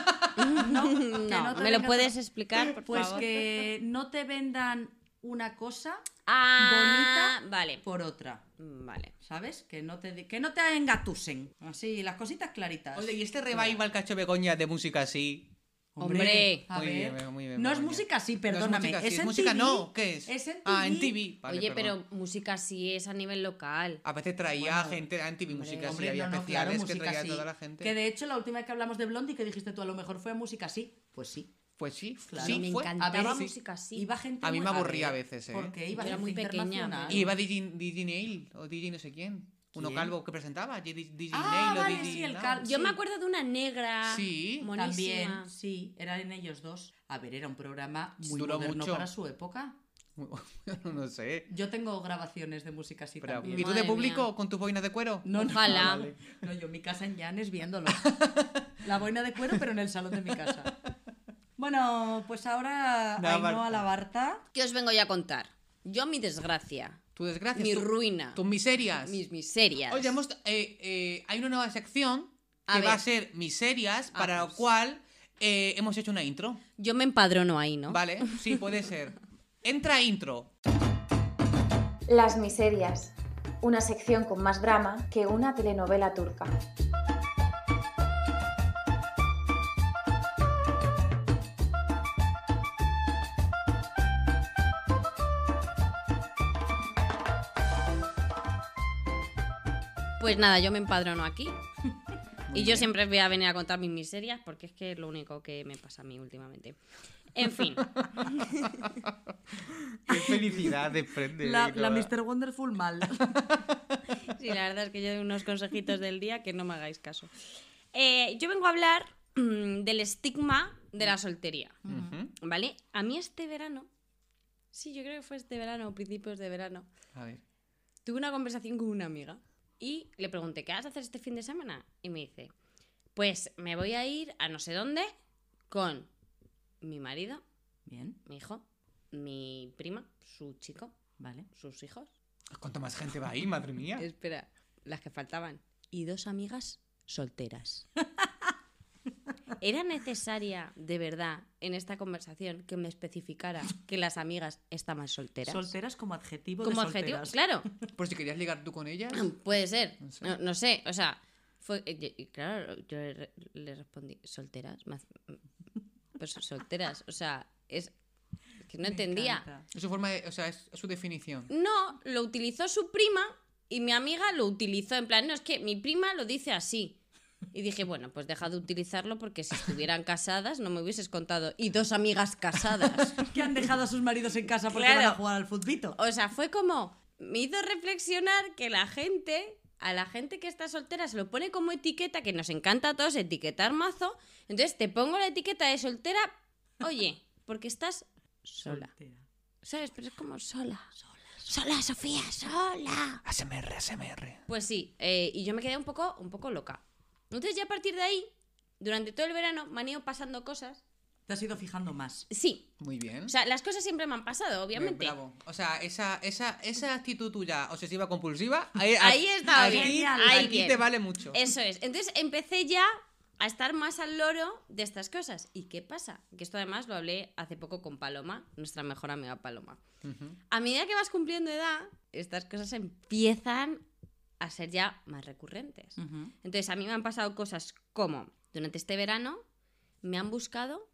no, (laughs) No, no ¿me lo puedes explicar, por Pues favor? que no te vendan una cosa Ah, bonita vale. por otra. Vale. ¿Sabes? Que no te, di- que no te engatusen. Así, las cositas claritas. Oye, ¿y este revival hecho Begoña de música así? Hombre. a Muy ver. bien, muy bien, no es música No es perdóname. música así, es es en música TV, no, ¿qué es? Es en Ah, en TV. TV. Vale, Oye, perdón. pero música sí es a nivel local. A veces traía gente de MTV música Hombre, había no, no, especiales claro, que traía sí. toda la gente. Que de hecho, la última vez que hablamos de Blondie, que dijiste tú, a lo mejor fue a música así. Pues sí. Pues sí, Claro. sí, me fue. encantaba A ver, sí. música así. Iba gente A mí me aburría ver, a veces, ¿eh? Porque iba Yo era muy pequeña, iba DJ, DJ Nail o DJ no sé quién. Uno ¿Quién? calvo que presentaba, DJ, Ah, Nail o vale, DJ sí, el Yo Sí. me acuerdo de una negra. Sí, monísima. También, sí, eran ellos dos. A ver, era un programa muy Duró moderno mucho. para su época. (laughs) no sé. Yo tengo grabaciones de música así Pero, también. ¿Y tú de público mía. con tus boinas de cuero? No, no. Ojalá. Ah, vale. No, yo en mi casa en Llanes viéndolo. (laughs) La boina de cuero, pero en el salón de mi casa. Bueno, pues ahora Ainhoa Barta. la Barta. ¿Qué os vengo ya a contar? Yo mi desgracia, Tu desgracia. mi tu- ruina, Tus miserias. mis miserias. Oye, hemos- eh, eh, hay una nueva sección A que va a ser miserias, Ah, para pues. lo cual eh, hemos hecho una intro. Yo me empadrono ahí, ¿no? ¿Vale? Sí, puede ser. (laughs) Entra intro. Las miserias. Una sección con más drama que una telenovela turca. Pues nada, yo me empadrono aquí. y yo siempre voy a venir a contar mis miserias porque es que es lo único que me pasa a mí últimamente. En fin, (laughs) Qué felicidad desprende. La, la Mr. Wonderful mal. (laughs) sí, la verdad es que yo doy unos consejitos del día que no me hagáis caso. Eh, yo vengo a hablar mm, del estigma de la soltería. ¿Vale? A mí este verano, sí, yo creo que fue este verano o principios de verano, A ver. tuve una conversación con una amiga y le pregunté, ¿qué vas a hacer este fin de semana? Y me dice, pues me voy a ir a no sé dónde con mi marido, Bien, mi hijo, mi prima, su chico, vale. sus hijos. ¿Cuánta más gente va ahí, madre mía? (laughs) Espera, las que faltaban. Y dos amigas solteras. (laughs) ¿Era necesaria, de verdad, en esta conversación que me especificara que las amigas estaban solteras? Solteras como adjetivo Como de adjetivo, solteras. claro. (laughs) Por si querías ligar tú con ellas. (clears throat) Puede ser. No sé. No, no sé, o sea, fue, eh, y- y claro, yo le, re- le respondí, ¿solteras? Hace- Pues solteras, o sea, es que no Me entendía. encanta. Es su forma de, o sea, es su definición. No, lo utilizó su prima y mi amiga lo utilizó en plan, no, es que mi prima lo dice así. Y dije, bueno, pues deja de utilizarlo porque si estuvieran casadas no me hubieses contado. Y dos amigas casadas. (laughs) Que han dejado a sus maridos en casa porque Claro. van a jugar al futbito. O sea, fue como, me hizo reflexionar que la gente, a la gente que está soltera se lo pone como etiqueta, que nos encanta a todos etiquetar mazo. Entonces te pongo la etiqueta de soltera, oye, porque estás sola. Soltera. ¿Sabes? Pero es como sola. Sola, sola Sofía, sola. ASMR, ASMR. Pues sí, eh, y yo me quedé un poco, un poco loca. Entonces ya a partir de ahí, durante todo el verano me han ido pasando cosas. Te has ido fijando más. Sí, Muy bien. o sea, las cosas siempre me han pasado, obviamente. Bravo. O sea, esa, esa, esa actitud tuya obsesiva compulsiva, ahí, Ahí está aquí, bien, aquí ahí bien. te vale mucho. Eso es. Entonces empecé ya a estar más al loro de estas cosas. ¿Y qué pasa? Que esto además lo hablé hace poco con Paloma, nuestra mejor amiga Paloma. A medida que vas cumpliendo edad, estas cosas empiezan a ser ya más recurrentes. Entonces, a mí me han pasado cosas como, durante este verano, me han buscado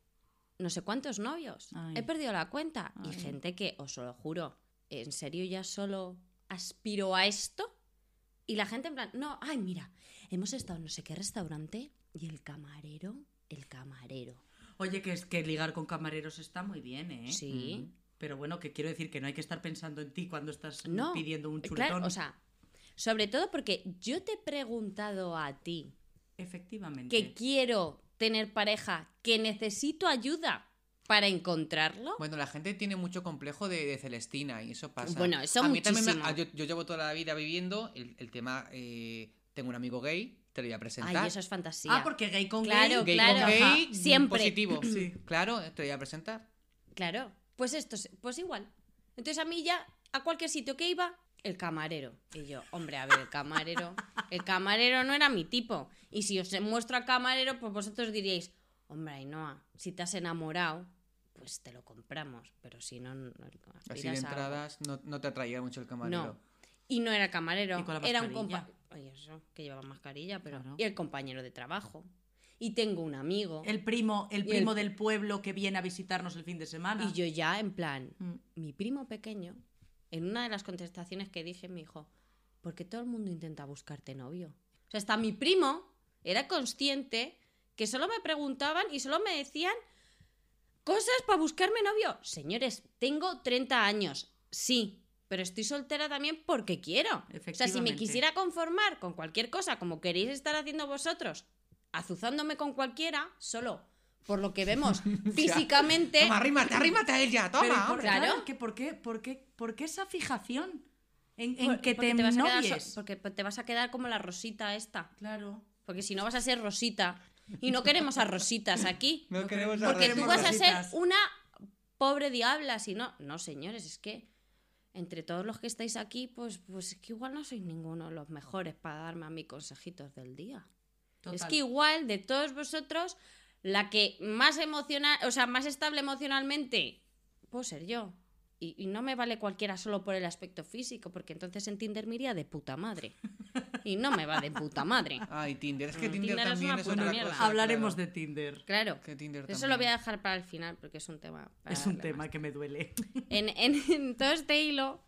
no sé cuántos novios. Ay. He perdido la cuenta. Y gente que, os lo juro, ¿en serio ya solo aspiro a esto? Y la gente en plan, no, ay, mira, hemos estado en no sé qué restaurante y el camarero, el camarero. Oye, que es que ligar con camareros está muy bien, ¿eh? Sí. Pero bueno, que quiero decir que no hay que estar pensando en ti cuando estás No. pidiendo un chuletón. Claro, o sea, sobre todo porque yo te he preguntado a ti Efectivamente. que quiero tener pareja, que necesito ayuda para encontrarlo. Bueno, la gente tiene mucho complejo de, de Celestina y eso pasa. Bueno, eso a mí también me- yo, yo llevo toda la vida viviendo el, el tema. eh, tengo un amigo gay, te lo voy a presentar. Ay, eso es fantasía. Ah, porque gay con Claro, gay. Gay con claro. gay. Siempre. positivo. (clears throat) Sí. Claro, te lo voy a presentar. Claro, pues esto, es- pues igual. Entonces a mí ya, a cualquier sitio que iba, el camarero. Y yo, hombre, a ver, el camarero. El camarero no era mi tipo. Y si os muestro al camarero, pues vosotros diríais, hombre, Ainhoa, si te has enamorado, pues te lo compramos. Pero si no, no Así de aspiras a algo". entradas no, no te atraía mucho el camarero. No. Y no era el camarero, Y con la era un compañero. Oye, eso, que llevaba mascarilla, pero. Claro. Y el compañero de trabajo. Y tengo un amigo. El primo, el- primo del pueblo que viene a visitarnos el fin de semana. Y yo ya, en plan, Mm. mi primo pequeño, en una de las contestaciones que dije, me dijo, porque todo el mundo intenta buscarte novio. O sea, hasta mi primo era consciente que solo me preguntaban y solo me decían cosas para buscarme novio. Señores, tengo 30 años, sí, pero estoy soltera también porque quiero. O sea, si me quisiera conformar con cualquier cosa, como queréis estar haciendo vosotros, azuzándome con cualquiera, solo por lo que vemos (laughs) físicamente... Toma, arrímate, arrímate a ella, toma. Pero, ¿y por, hombre. Claro. que ¿por, qué, por, qué, ¿por qué esa fijación en, en Por- que porque te, vas a quedar porque te vas a quedar como la Rosita esta. Claro. Porque si no vas a ser Rosita. Y no queremos a Rositas aquí. (laughs) No queremos a Porque tú vas a ser una pobre diabla, si no. No, señores, es que entre todos los que estáis aquí, pues, pues es que igual no sois ninguno de los mejores para darme a mí consejitos del día. Es que igual de todos vosotros, la que más emocional, o sea, más estable emocionalmente, puedo ser yo. Y, y no me vale cualquiera solo por el aspecto físico, porque entonces en Tinder me iría de puta madre. Y no me va de puta madre. Ay, Tinder. Es que Mm, Tinder, Tinder es también una es puta otra mierda. cosa, Hablaremos claro. de Tinder. Claro. Que Tinder Eso lo voy a dejar para el final, porque es un tema. para Es un tema más. que me duele. (laughs) En, en- en todo este hilo,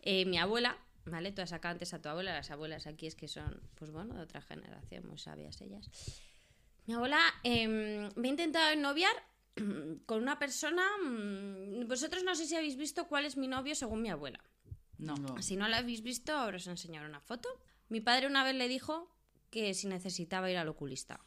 eh, mi abuela, ¿vale? Tú has sacado antes a tu abuela, las abuelas aquí es que son, pues bueno, de otra generación, muy sabias ellas. Mi abuela em, me ha intentado ennoviar (clears throat) con una persona. mm, Vosotros no sé si habéis visto cuál es mi novio según mi abuela. No. No. Si no la habéis visto, ahora os enseñaré una foto. Mi padre una vez le dijo que si necesitaba ir al oculista.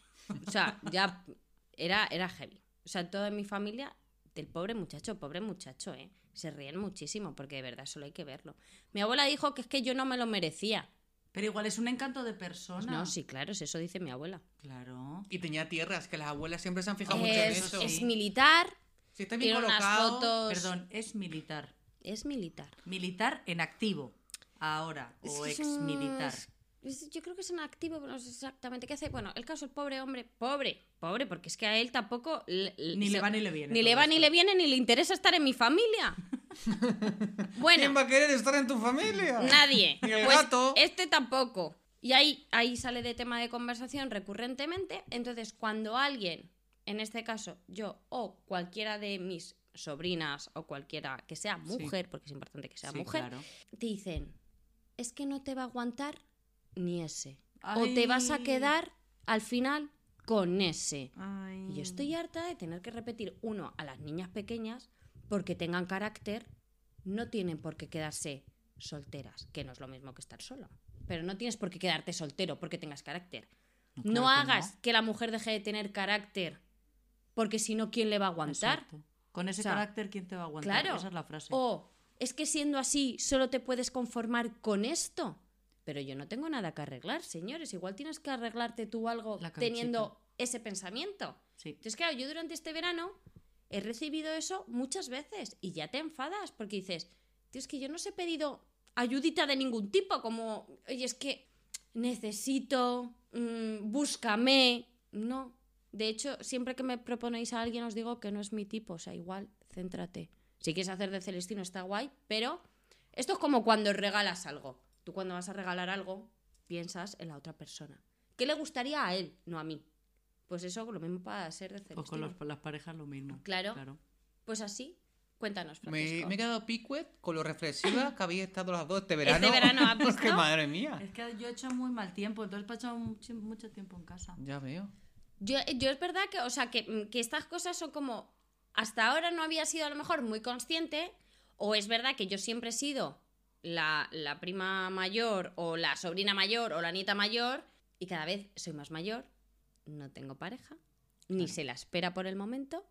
O sea, (laughs) ya era, era heavy. O sea, toda mi familia, del pobre muchacho, pobre muchacho, ¿eh? Se ríen muchísimo porque de verdad solo hay que verlo. Mi abuela dijo que es que yo no me lo merecía. Pero igual es un encanto de persona. No, sí, claro, eso dice mi abuela. Claro. Y tenía tierras, que las abuelas siempre se han fijado mucho en Es, eso. es Sí. militar, Si está bien tiene unas colocado. fotos. Perdón, es militar. Es militar. Militar en activo. Ahora. Es O que ex militar. es- yo creo que es un activo, pero no sé exactamente qué hace. Bueno, el caso, el pobre hombre, pobre, pobre, porque es que a él tampoco. le- Ni le va ni le viene Ni le va esto. ni le viene, ni le interesa estar en mi familia. (laughs) (laughs) bueno, ¿Quién va a querer estar en tu familia? nadie. (laughs) Ni el Pues gato. Este tampoco. Y ahí, ahí sale de tema de conversación recurrentemente. Entonces, cuando alguien, en este caso yo o cualquiera de mis sobrinas o cualquiera que sea mujer, porque es importante que sea Sí, mujer, claro. te dicen, es que no te va a aguantar ni ese. O te vas a quedar al final con ese. Ay. Y yo estoy harta de tener que repetir, uno, a las niñas pequeñas, porque tengan carácter, no tienen por qué quedarse solteras, que no es lo mismo que estar solo. Pero no tienes por qué quedarte soltero porque tengas carácter. No, No, claro que hagas no. que la mujer deje de tener carácter, porque si no, ¿quién le va a aguantar? Exacto. Con ese O sea, carácter, ¿quién te va a aguantar? Claro. Esa es la frase. O es que siendo así solo te puedes conformar con esto. Pero yo no tengo nada que arreglar, señores. Igual tienes que arreglarte tú algo teniendo ese pensamiento. Sí. Entonces, claro, yo durante este verano he recibido eso muchas veces y ya te enfadas porque dices, tío, es que yo no os he pedido ayudita de ningún tipo, como, oye, es que necesito, mm, búscame. No. De hecho, siempre que me proponéis a alguien os digo que no es mi tipo, o sea, igual, céntrate. Si quieres hacer de Celestino está guay, pero esto es como cuando regalas algo. Tú cuando vas a regalar algo, piensas en la otra persona. ¿Qué le gustaría a él, no a mí? Pues eso lo mismo para ser de Celestino. Pues con los- las parejas lo mismo. Claro. claro. Pues así, cuéntanos, Me, Francisco. me he quedado picuet con lo reflexiva que habéis estado las dos este verano. verano, ¿has (laughs) Porque visto? madre mía. Es que yo he hecho muy mal tiempo, entonces he pasado mucho, mucho tiempo en casa. Ya veo. Yo, yo es verdad que, o sea, que, que estas cosas son como. Hasta ahora no había sido a lo mejor muy consciente, o es verdad que yo siempre he sido la, la prima mayor, o la sobrina mayor, o la nieta mayor, y cada vez soy más mayor, no tengo pareja, ni se la espera por el momento,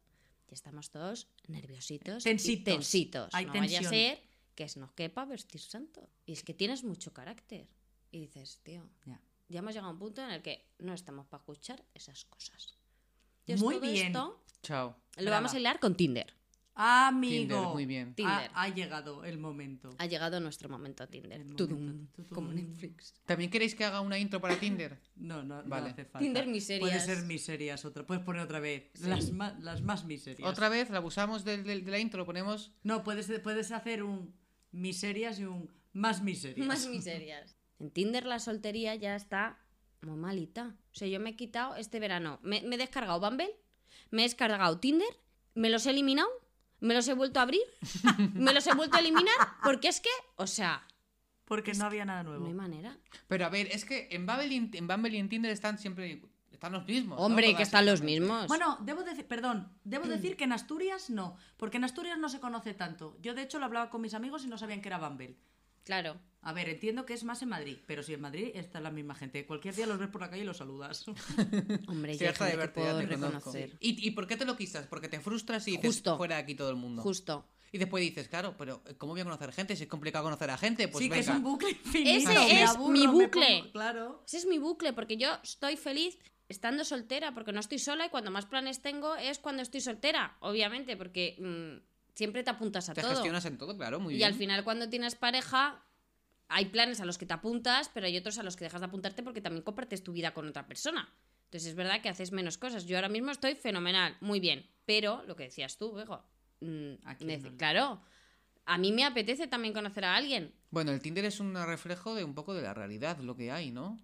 y estamos todos nerviositos. y Tensitos. tensitos. Hay no vaya a ser que es nos quepa vestir santo. Y es que tienes mucho carácter. Y dices, tío, Ya. ya hemos llegado a un punto en el que no estamos para escuchar esas cosas. Entonces, Muy todo bien. Esto Chao. lo vamos a hilar con Tinder. Amigo. Tinder, muy bien. Tinder. Ha, ha llegado el momento. Ha llegado nuestro momento Tinder. Tudum, tudum. como Netflix. ¿También queréis que haga una intro para Tinder? No, no, Vale. no hace falta. Tinder miserias. Puede ser miserias otra. Puedes poner otra vez. Las, ma- las más miserias. Otra vez la abusamos del- del- de, la intro, lo ponemos. No, puedes, puedes hacer un miserias y un más miserias. Más (laughs) miserias. En Tinder la soltería ya está muy malita. O sea, yo me he quitado este verano. Me, me he descargado Bumble, me he descargado Tinder, me los he eliminado, me los he vuelto a abrir, me los he vuelto a eliminar, porque es que, o sea, Porque no había nada no nuevo. hay manera. Pero a ver, es que en Bumble y en, Bumble y en Tinder están siempre. Están los mismos. ¿no? Hombre, que están los mismos. Bueno, debo decir, perdón, debo decir que en Asturias no, porque en Asturias no se conoce tanto. Yo de hecho lo hablaba con mis amigos y no sabían que era Bumble. Claro. A ver, entiendo que es más en Madrid, pero si en Madrid está la misma gente. Cualquier día los ves por la calle y los saludas. (laughs) Hombre, Sí, yo hay hasta gente que divertido, ya puedo te reconocer. ¿Y, ¿Y por qué te lo quitas? Porque te frustras y dices Justo. fuera de aquí todo el mundo. Justo. Y después dices, claro, pero ¿cómo voy a conocer gente? Si es complicado conocer a gente, pues sí, venga. que es un bucle infinito. Ese es aburro, mi bucle. pongo- claro. Ese es mi bucle, porque yo estoy feliz estando soltera, porque no estoy sola y cuando más planes tengo es cuando estoy soltera, obviamente, porque mm, siempre te apuntas a Te todo. gestionas en todo, claro, muy y bien. al final cuando tienes pareja, hay planes a los que te apuntas, pero hay otros a los que dejas de apuntarte porque también compartes tu vida con otra persona. Entonces es verdad que haces menos cosas. Yo ahora mismo estoy fenomenal, muy bien, pero lo que decías tú, Bego, mm, ¿A quién nece- no claro, a mí me apetece también conocer a alguien. Bueno, el Tinder es un reflejo de un poco de la realidad, lo que hay, ¿no?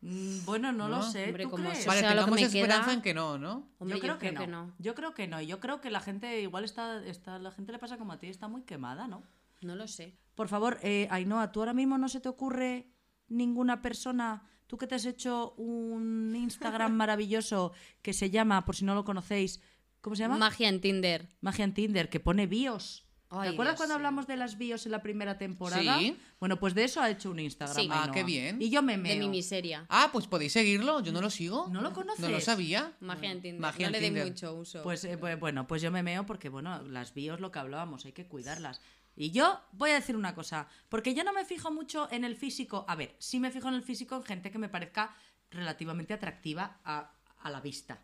Mm, Bueno, no, lo sé. Hombre, ¿Tú como crees? Vale, sea lo que tengamos me esperanza queda. en que no, ¿no? Hombre, yo creo, que, no. no. Yo creo que no. Yo creo que la gente igual está, está, la gente le pasa como a ti, está muy quemada, ¿no? No lo sé. Por favor, eh, Ainhoa, ¿tú ahora mismo no se te ocurre ninguna persona, tú que te has hecho un Instagram (laughs) maravilloso que se llama, por si no lo conocéis, ¿cómo se llama? Magia en Tinder. Magia en Tinder, que pone bios. Ay, ¿Te acuerdas Dios, cuando sí. hablamos de las bios en la primera temporada? Sí. Bueno, pues de eso ha hecho un Instagram. Sí. Ah, qué bien. Y yo me De meo. mi miseria. Ah, pues podéis seguirlo, yo no lo sigo. ¿No lo conoces? No lo sabía. Magia en Tinder. Magia no en le dé mucho uso. Pues eh, pues, bueno, pues yo me meo porque, bueno, las bios lo que hablábamos, hay que cuidarlas. Y yo voy a decir una cosa, porque yo no me fijo mucho en el físico. A ver, sí me fijo en el físico en gente que me parezca relativamente atractiva a, a la vista.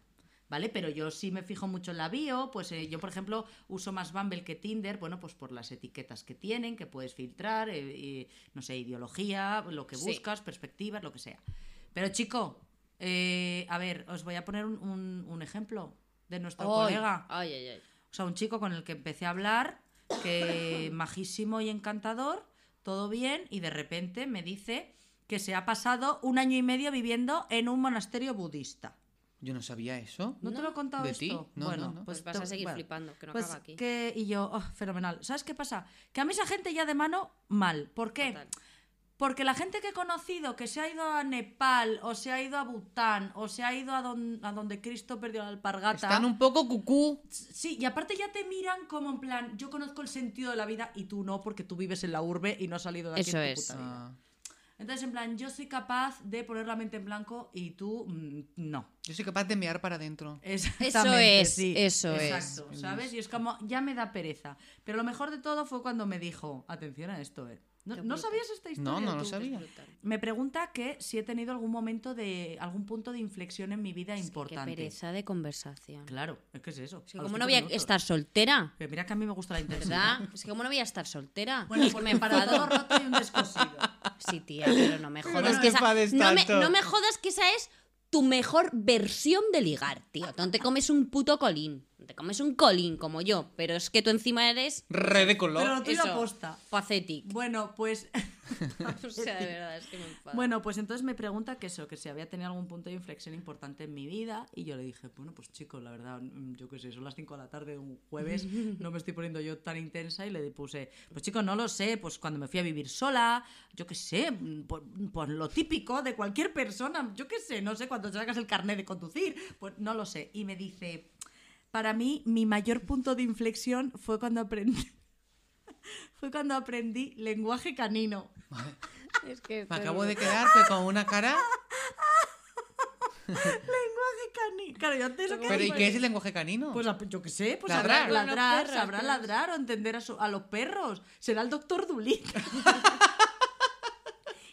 ¿Vale? Pero yo sí me fijo mucho en la bio, pues eh, yo, por ejemplo, uso más Bumble que Tinder, bueno, pues por las etiquetas que tienen, que puedes filtrar, eh, no sé, ideología, lo que Sí. buscas, perspectivas, lo que sea. Pero chico, eh, a ver, os voy a poner un, un- un ejemplo de nuestro colega. Ay, ay, ay. O sea, un chico con el que empecé a hablar, que (coughs) majísimo y encantador, todo bien, y de repente me dice que se ha pasado un año y medio viviendo en un monasterio budista. Yo no sabía eso. ¿No, te lo he contado ¿De esto? ti? No, bueno, no, no. Pues vas a seguir bueno, flipando, que no pues acaba aquí. que- y yo, oh, fenomenal. ¿Sabes qué pasa? Que a mí esa gente ya de mano, mal. ¿Por qué? Total. Porque la gente que he conocido que se ha ido a Nepal, o se ha ido a Bután, o se ha ido a, don- a donde Cristo perdió la alpargata. Están un poco cucú. Sí, y aparte ya te miran como en plan, yo conozco el sentido de la vida y tú no, porque tú vives en la urbe y no has salido de aquí Eso en tu es. puta vida. Ah, Entonces, en plan, yo soy capaz de poner la mente en blanco y tú mm, no. Yo soy capaz de mear para adentro. (laughs) Exactamente, es, sí. eso Exacto, ¿sabes? Y es como, ya me da pereza. Pero lo mejor de todo fue cuando me dijo, atención a esto, ¿eh? ¿No, Qué ¿no sabías esta historia? No, no lo tú? sabía. Me pregunta que si he tenido algún momento de, algún punto de inflexión en mi vida Qué importante. pereza de conversación. Claro, es que es eso. Es que a los ¿Cómo cinco no voy a estar soltera? Que mira que a mí me gusta la intensidad. ¿Verdad? Es que ¿cómo no voy a estar soltera? Bueno, Es que porque para todo roto hay un descosido. Sí, tía, pero no me Pero jodas no que esa... No me, no me jodas que esa es tu mejor versión de ligar, tío. No te comes un puto colín. Te comes un colín como yo. Pero es que tú encima eres Re de color. Pero tuyo Eso. aposta. pathetic. Bueno, pues (laughs) (laughs) o sea, de verdad, es que me enfado. bueno, pues entonces me pregunta que eso, que si había tenido algún punto de inflexión importante en mi vida y yo le dije, bueno, pues chicos, la verdad, mm, yo qué sé, son las 5 de la tarde de un jueves, (laughs) no me estoy poniendo yo tan intensa y le puse, pues chicos, no lo sé, pues cuando me fui a vivir sola, yo qué sé, mm, pues, pues lo típico de cualquier persona, yo qué sé, no sé, cuando sacas el carnet de conducir, pues no lo sé. Y me dice, para mí mi mayor punto de inflexión fue cuando aprendí (laughs) fue cuando aprendí lenguaje canino. (laughs) es que Me acabo de quedar pero con una cara. (laughs) lenguaje canino. Claro, yo antes lo que ¿Pero y qué es- el lenguaje canino? Pues yo qué sé, pues Ladrar. sabrá ladrar, perros, sabrá ladrar o entender a, su- a los perros. Será el doctor Dulittle.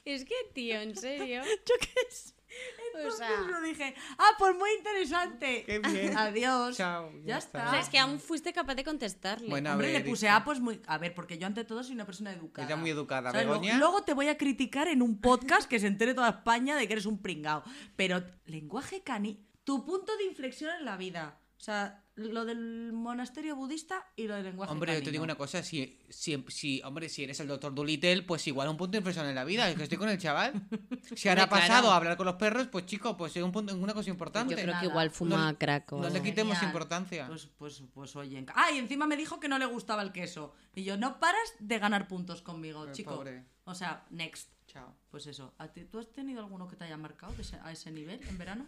Es que, tío, en serio. Yo qué sé. (laughs) O Entonces sea, yo dije, ah, pues muy interesante. Qué bien. Adiós. Chao, Ya, ya está. está. o sea, es que aún fuiste capaz de contestarle. Bueno, a Hombre, ver, le puse, ah, pues muy. A ver, porque yo ante todo soy una persona educada. Ella muy educada. Lo- Begoña. Luego te voy a criticar en un podcast que se entere toda España de que eres un pringao. Pero, lenguaje cani. Tu punto de inflexión en la vida. O sea, lo del monasterio budista y lo del lenguaje Hombre, yo te digo una cosa, si, si, si, hombre, si eres el doctor Dolittle, pues igual un punto de inflexión en la vida, es que estoy con el chaval. (laughs) Si ahora ha pasado a hablar con los perros, pues chico, pues es un punto, una cosa importante. Yo creo nada. que igual fuma No- crack o no le quitemos Genial. importancia. Pues, pues, pues oye. Ah, y encima me dijo que no le gustaba el queso. Y yo, no paras de ganar puntos conmigo, El chico. pobre. O sea, next. Chao. Pues eso. ¿A ti- ¿Tú has tenido alguno que te haya marcado a ese nivel en verano?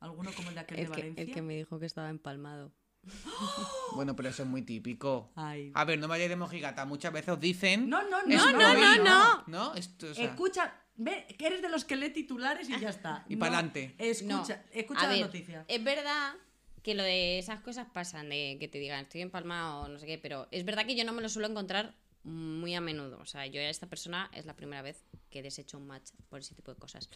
¿Alguno como el de aquel de El que, Valencia? el que me dijo que estaba empalmado. Bueno, pero eso es muy típico. Ay. A ver, no me vayáis de mojigata. Muchas veces os dicen. No, no, es no, no, no, ahí, no. ¿No? Esto, o sea, Escucha, ve que eres de los que lee titulares y ya está. Y No. Escucha, No. escucha A la ver, noticia. Es verdad que lo de esas cosas pasan, de que te digan estoy empalmado o no sé qué, pero es verdad que yo no me lo suelo encontrar muy a menudo. O sea, yo a esta persona es la primera vez que deshecho un match por ese tipo de cosas.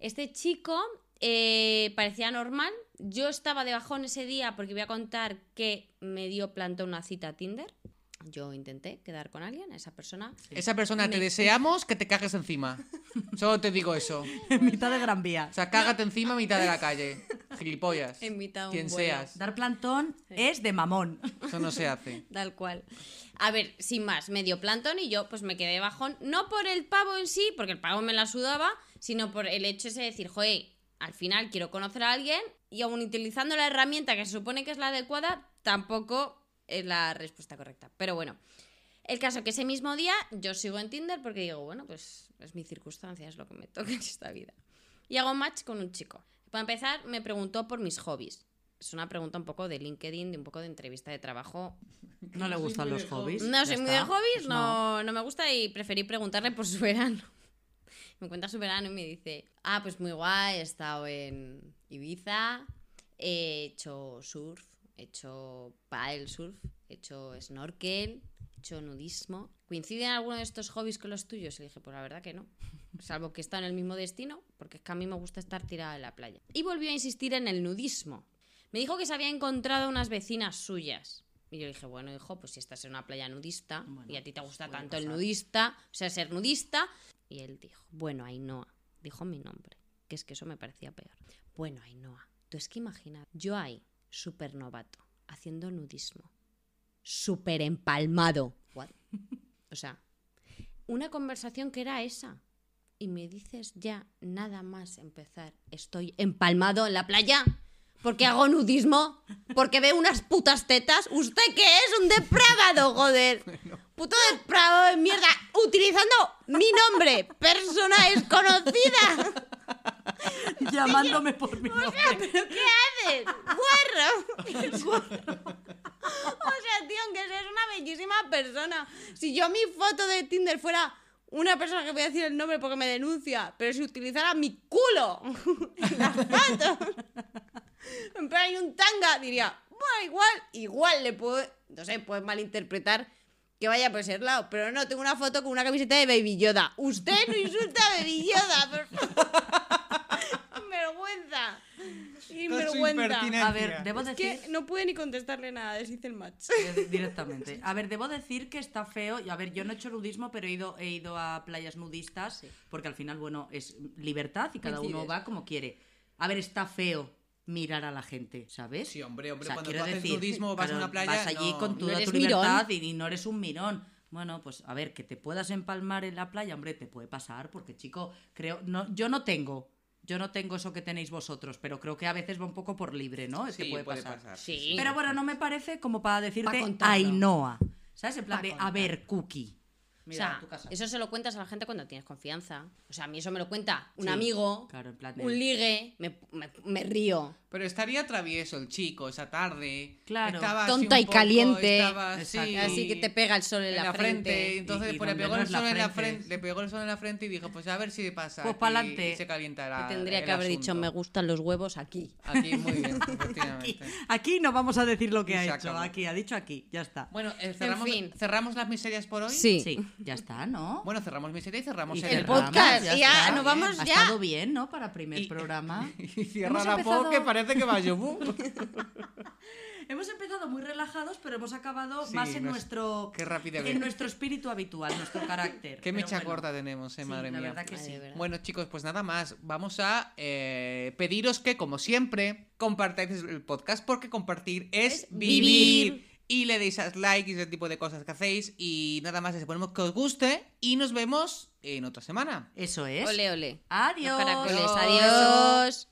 Este chico eh, parecía normal. Yo estaba de bajón ese día porque voy a contar que me dio plantón una cita a Tinder. Yo intenté quedar con alguien, esa persona. Esa persona te deseamos que te cagues encima. (laughs) Solo te digo eso. En mitad de Gran Vía. O sea, cágate encima a mitad de la calle. Gilipollas. En mitad de un Quien vuelo. seas. Dar plantón es de mamón. Eso no se hace. (laughs) Tal cual. A ver, sin más, me dio plantón y yo pues me quedé bajón, no por el pavo en sí, porque el pavo me la sudaba, sino por el hecho ese de decir, joder, al final quiero conocer a alguien y aún utilizando la herramienta que se supone que es la adecuada, tampoco es la respuesta correcta. Pero bueno, el caso que ese mismo día yo sigo en Tinder porque digo, bueno, pues es mi circunstancia, es lo que me toca en esta vida. Y hago match con un chico. Para empezar, me preguntó por mis hobbies. Es una pregunta un poco de LinkedIn, de un poco de entrevista de trabajo No le gustan los hobbies. no soy muy de hobbies, Pues no, no me gusta y preferí preguntarle por su (laughs) verano. Me cuenta su verano y me dice, ah, pues muy guay, he estado en Ibiza, he hecho surf, he hecho paddle surf, he hecho snorkel, he hecho nudismo. ¿Coinciden alguno de estos hobbies con los tuyos? Y le dije, pues la verdad que no. Salvo que está en el mismo destino, porque es que a mí me gusta estar tirada en la playa. Y volvió a insistir en el nudismo. Me dijo que se había encontrado unas vecinas suyas. Y yo le dije, bueno, hijo, pues si estás en una playa nudista Bueno, y a ti te pues gusta tanto el nudista, o sea, ser nudista. Y él dijo, bueno, Ainhoa, dijo mi nombre, que es que eso me parecía peor. Bueno, Ainhoa, tú es que imagina, yo ahí, súper novato, haciendo nudismo, súper empalmado. O sea, una conversación que era esa. Y me dices ya, nada más empezar, estoy empalmado en la playa. Porque hago nudismo, porque veo unas putas tetas. ¿Usted qué es? Un depravado, joder. Puto depravado de mierda. Utilizando mi nombre, persona desconocida. Llamándome por mi nombre. ¿Pero qué haces? ¡Guarro! O sea, tío, aunque seas una bellísima persona. Si yo mi foto de Tinder fuera una persona que voy a decir el nombre porque me denuncia, pero si utilizara mi culo en la foto, (laughs) en plan hay un tanga, diría, bueno, igual, igual le puedo, no sé, puedes malinterpretar que vaya por ese lado, pero no, tengo una foto con una camiseta de Baby Yoda. Usted no insulta a Baby Yoda, por favor. (laughs) (laughs) Vergüenza. Vergüenza. A ver, debo Es decir... que no pude ni contestarle nada, deshice el match. Eh, Directamente. A ver, debo decir que está feo. A ver, yo no he hecho nudismo, pero he ido, he ido a playas nudistas, porque al final, bueno, es libertad y cada uno va como quiere. A ver, está feo mirar a la gente, ¿sabes? Sí, hombre, hombre, O sea, cuando quiero tú haces decir, nudismo, vas a una playa. Vas allí no. con toda tu libertad mirón. y, y no eres un mirón. Bueno, pues a ver, que te puedas empalmar en la playa, hombre, te puede pasar, porque chico, creo, no, yo no tengo, yo no tengo eso que tenéis vosotros, pero creo que a veces va un poco por libre, ¿no? Es Sí, que puede, pasar. Sí. Pero bueno, no me parece como para decirte contarlo. Ainhoa. ¿Sabes? En plan Pa' de, a contar. ver, Cookie. O Mira, sea, tu casa. eso se lo cuentas a la gente cuando tienes confianza. O sea, a mí eso me lo cuenta un Sí, amigo, claro, en plan de- un ligue, me, me- me río. Pero estaría travieso el chico esa tarde. Claro. Estaba así Tonta un y poco, caliente. estaba así. Así que te pega el sol en, en la frente. Entonces, Y- y pues, le pegó no el sol en la frente. frente. Le pegó el sol en la frente y dijo, pues a ver si pasa. Pues aquí", pa'lante. Y se calientará. Te tendría el que haber dicho, asunto. me gustan los huevos aquí. Aquí, muy bien, (laughs) Aquí, efectivamente. aquí no vamos a decir lo que Y ha hecho. acabó. Aquí, ha dicho aquí, ya está. Bueno, eh, cerramos, fin. cerramos las miserias por hoy. Sí. Sí. Ya está, ¿no? Bueno, cerramos miseria y cerramos Y el, cerramos, podcast, ya ya, está. nos vamos Ha ya. estado bien, ¿no? Para primer Y- programa. (laughs) Y cierra Hemos la empezado- voz que parece que va a yobu. (laughs) (laughs) Hemos empezado muy relajados, pero hemos acabado Sí, más en nos- nuestro qué rápida en nuestro espíritu habitual, nuestro carácter. Qué mecha bueno. corta tenemos, eh, Sí, madre la mía. verdad que Ay, sí. verdad. Bueno, chicos, pues nada más. Vamos a eh, pediros que, como siempre, compartáis el podcast porque compartir es, Es vivir. vivir. Y le deis a like y ese tipo de cosas que hacéis. Y nada más, esperemos que os guste. Y nos vemos en otra semana. Eso es. Ole, ole. Adiós. Los caracoles, Adiós. adiós.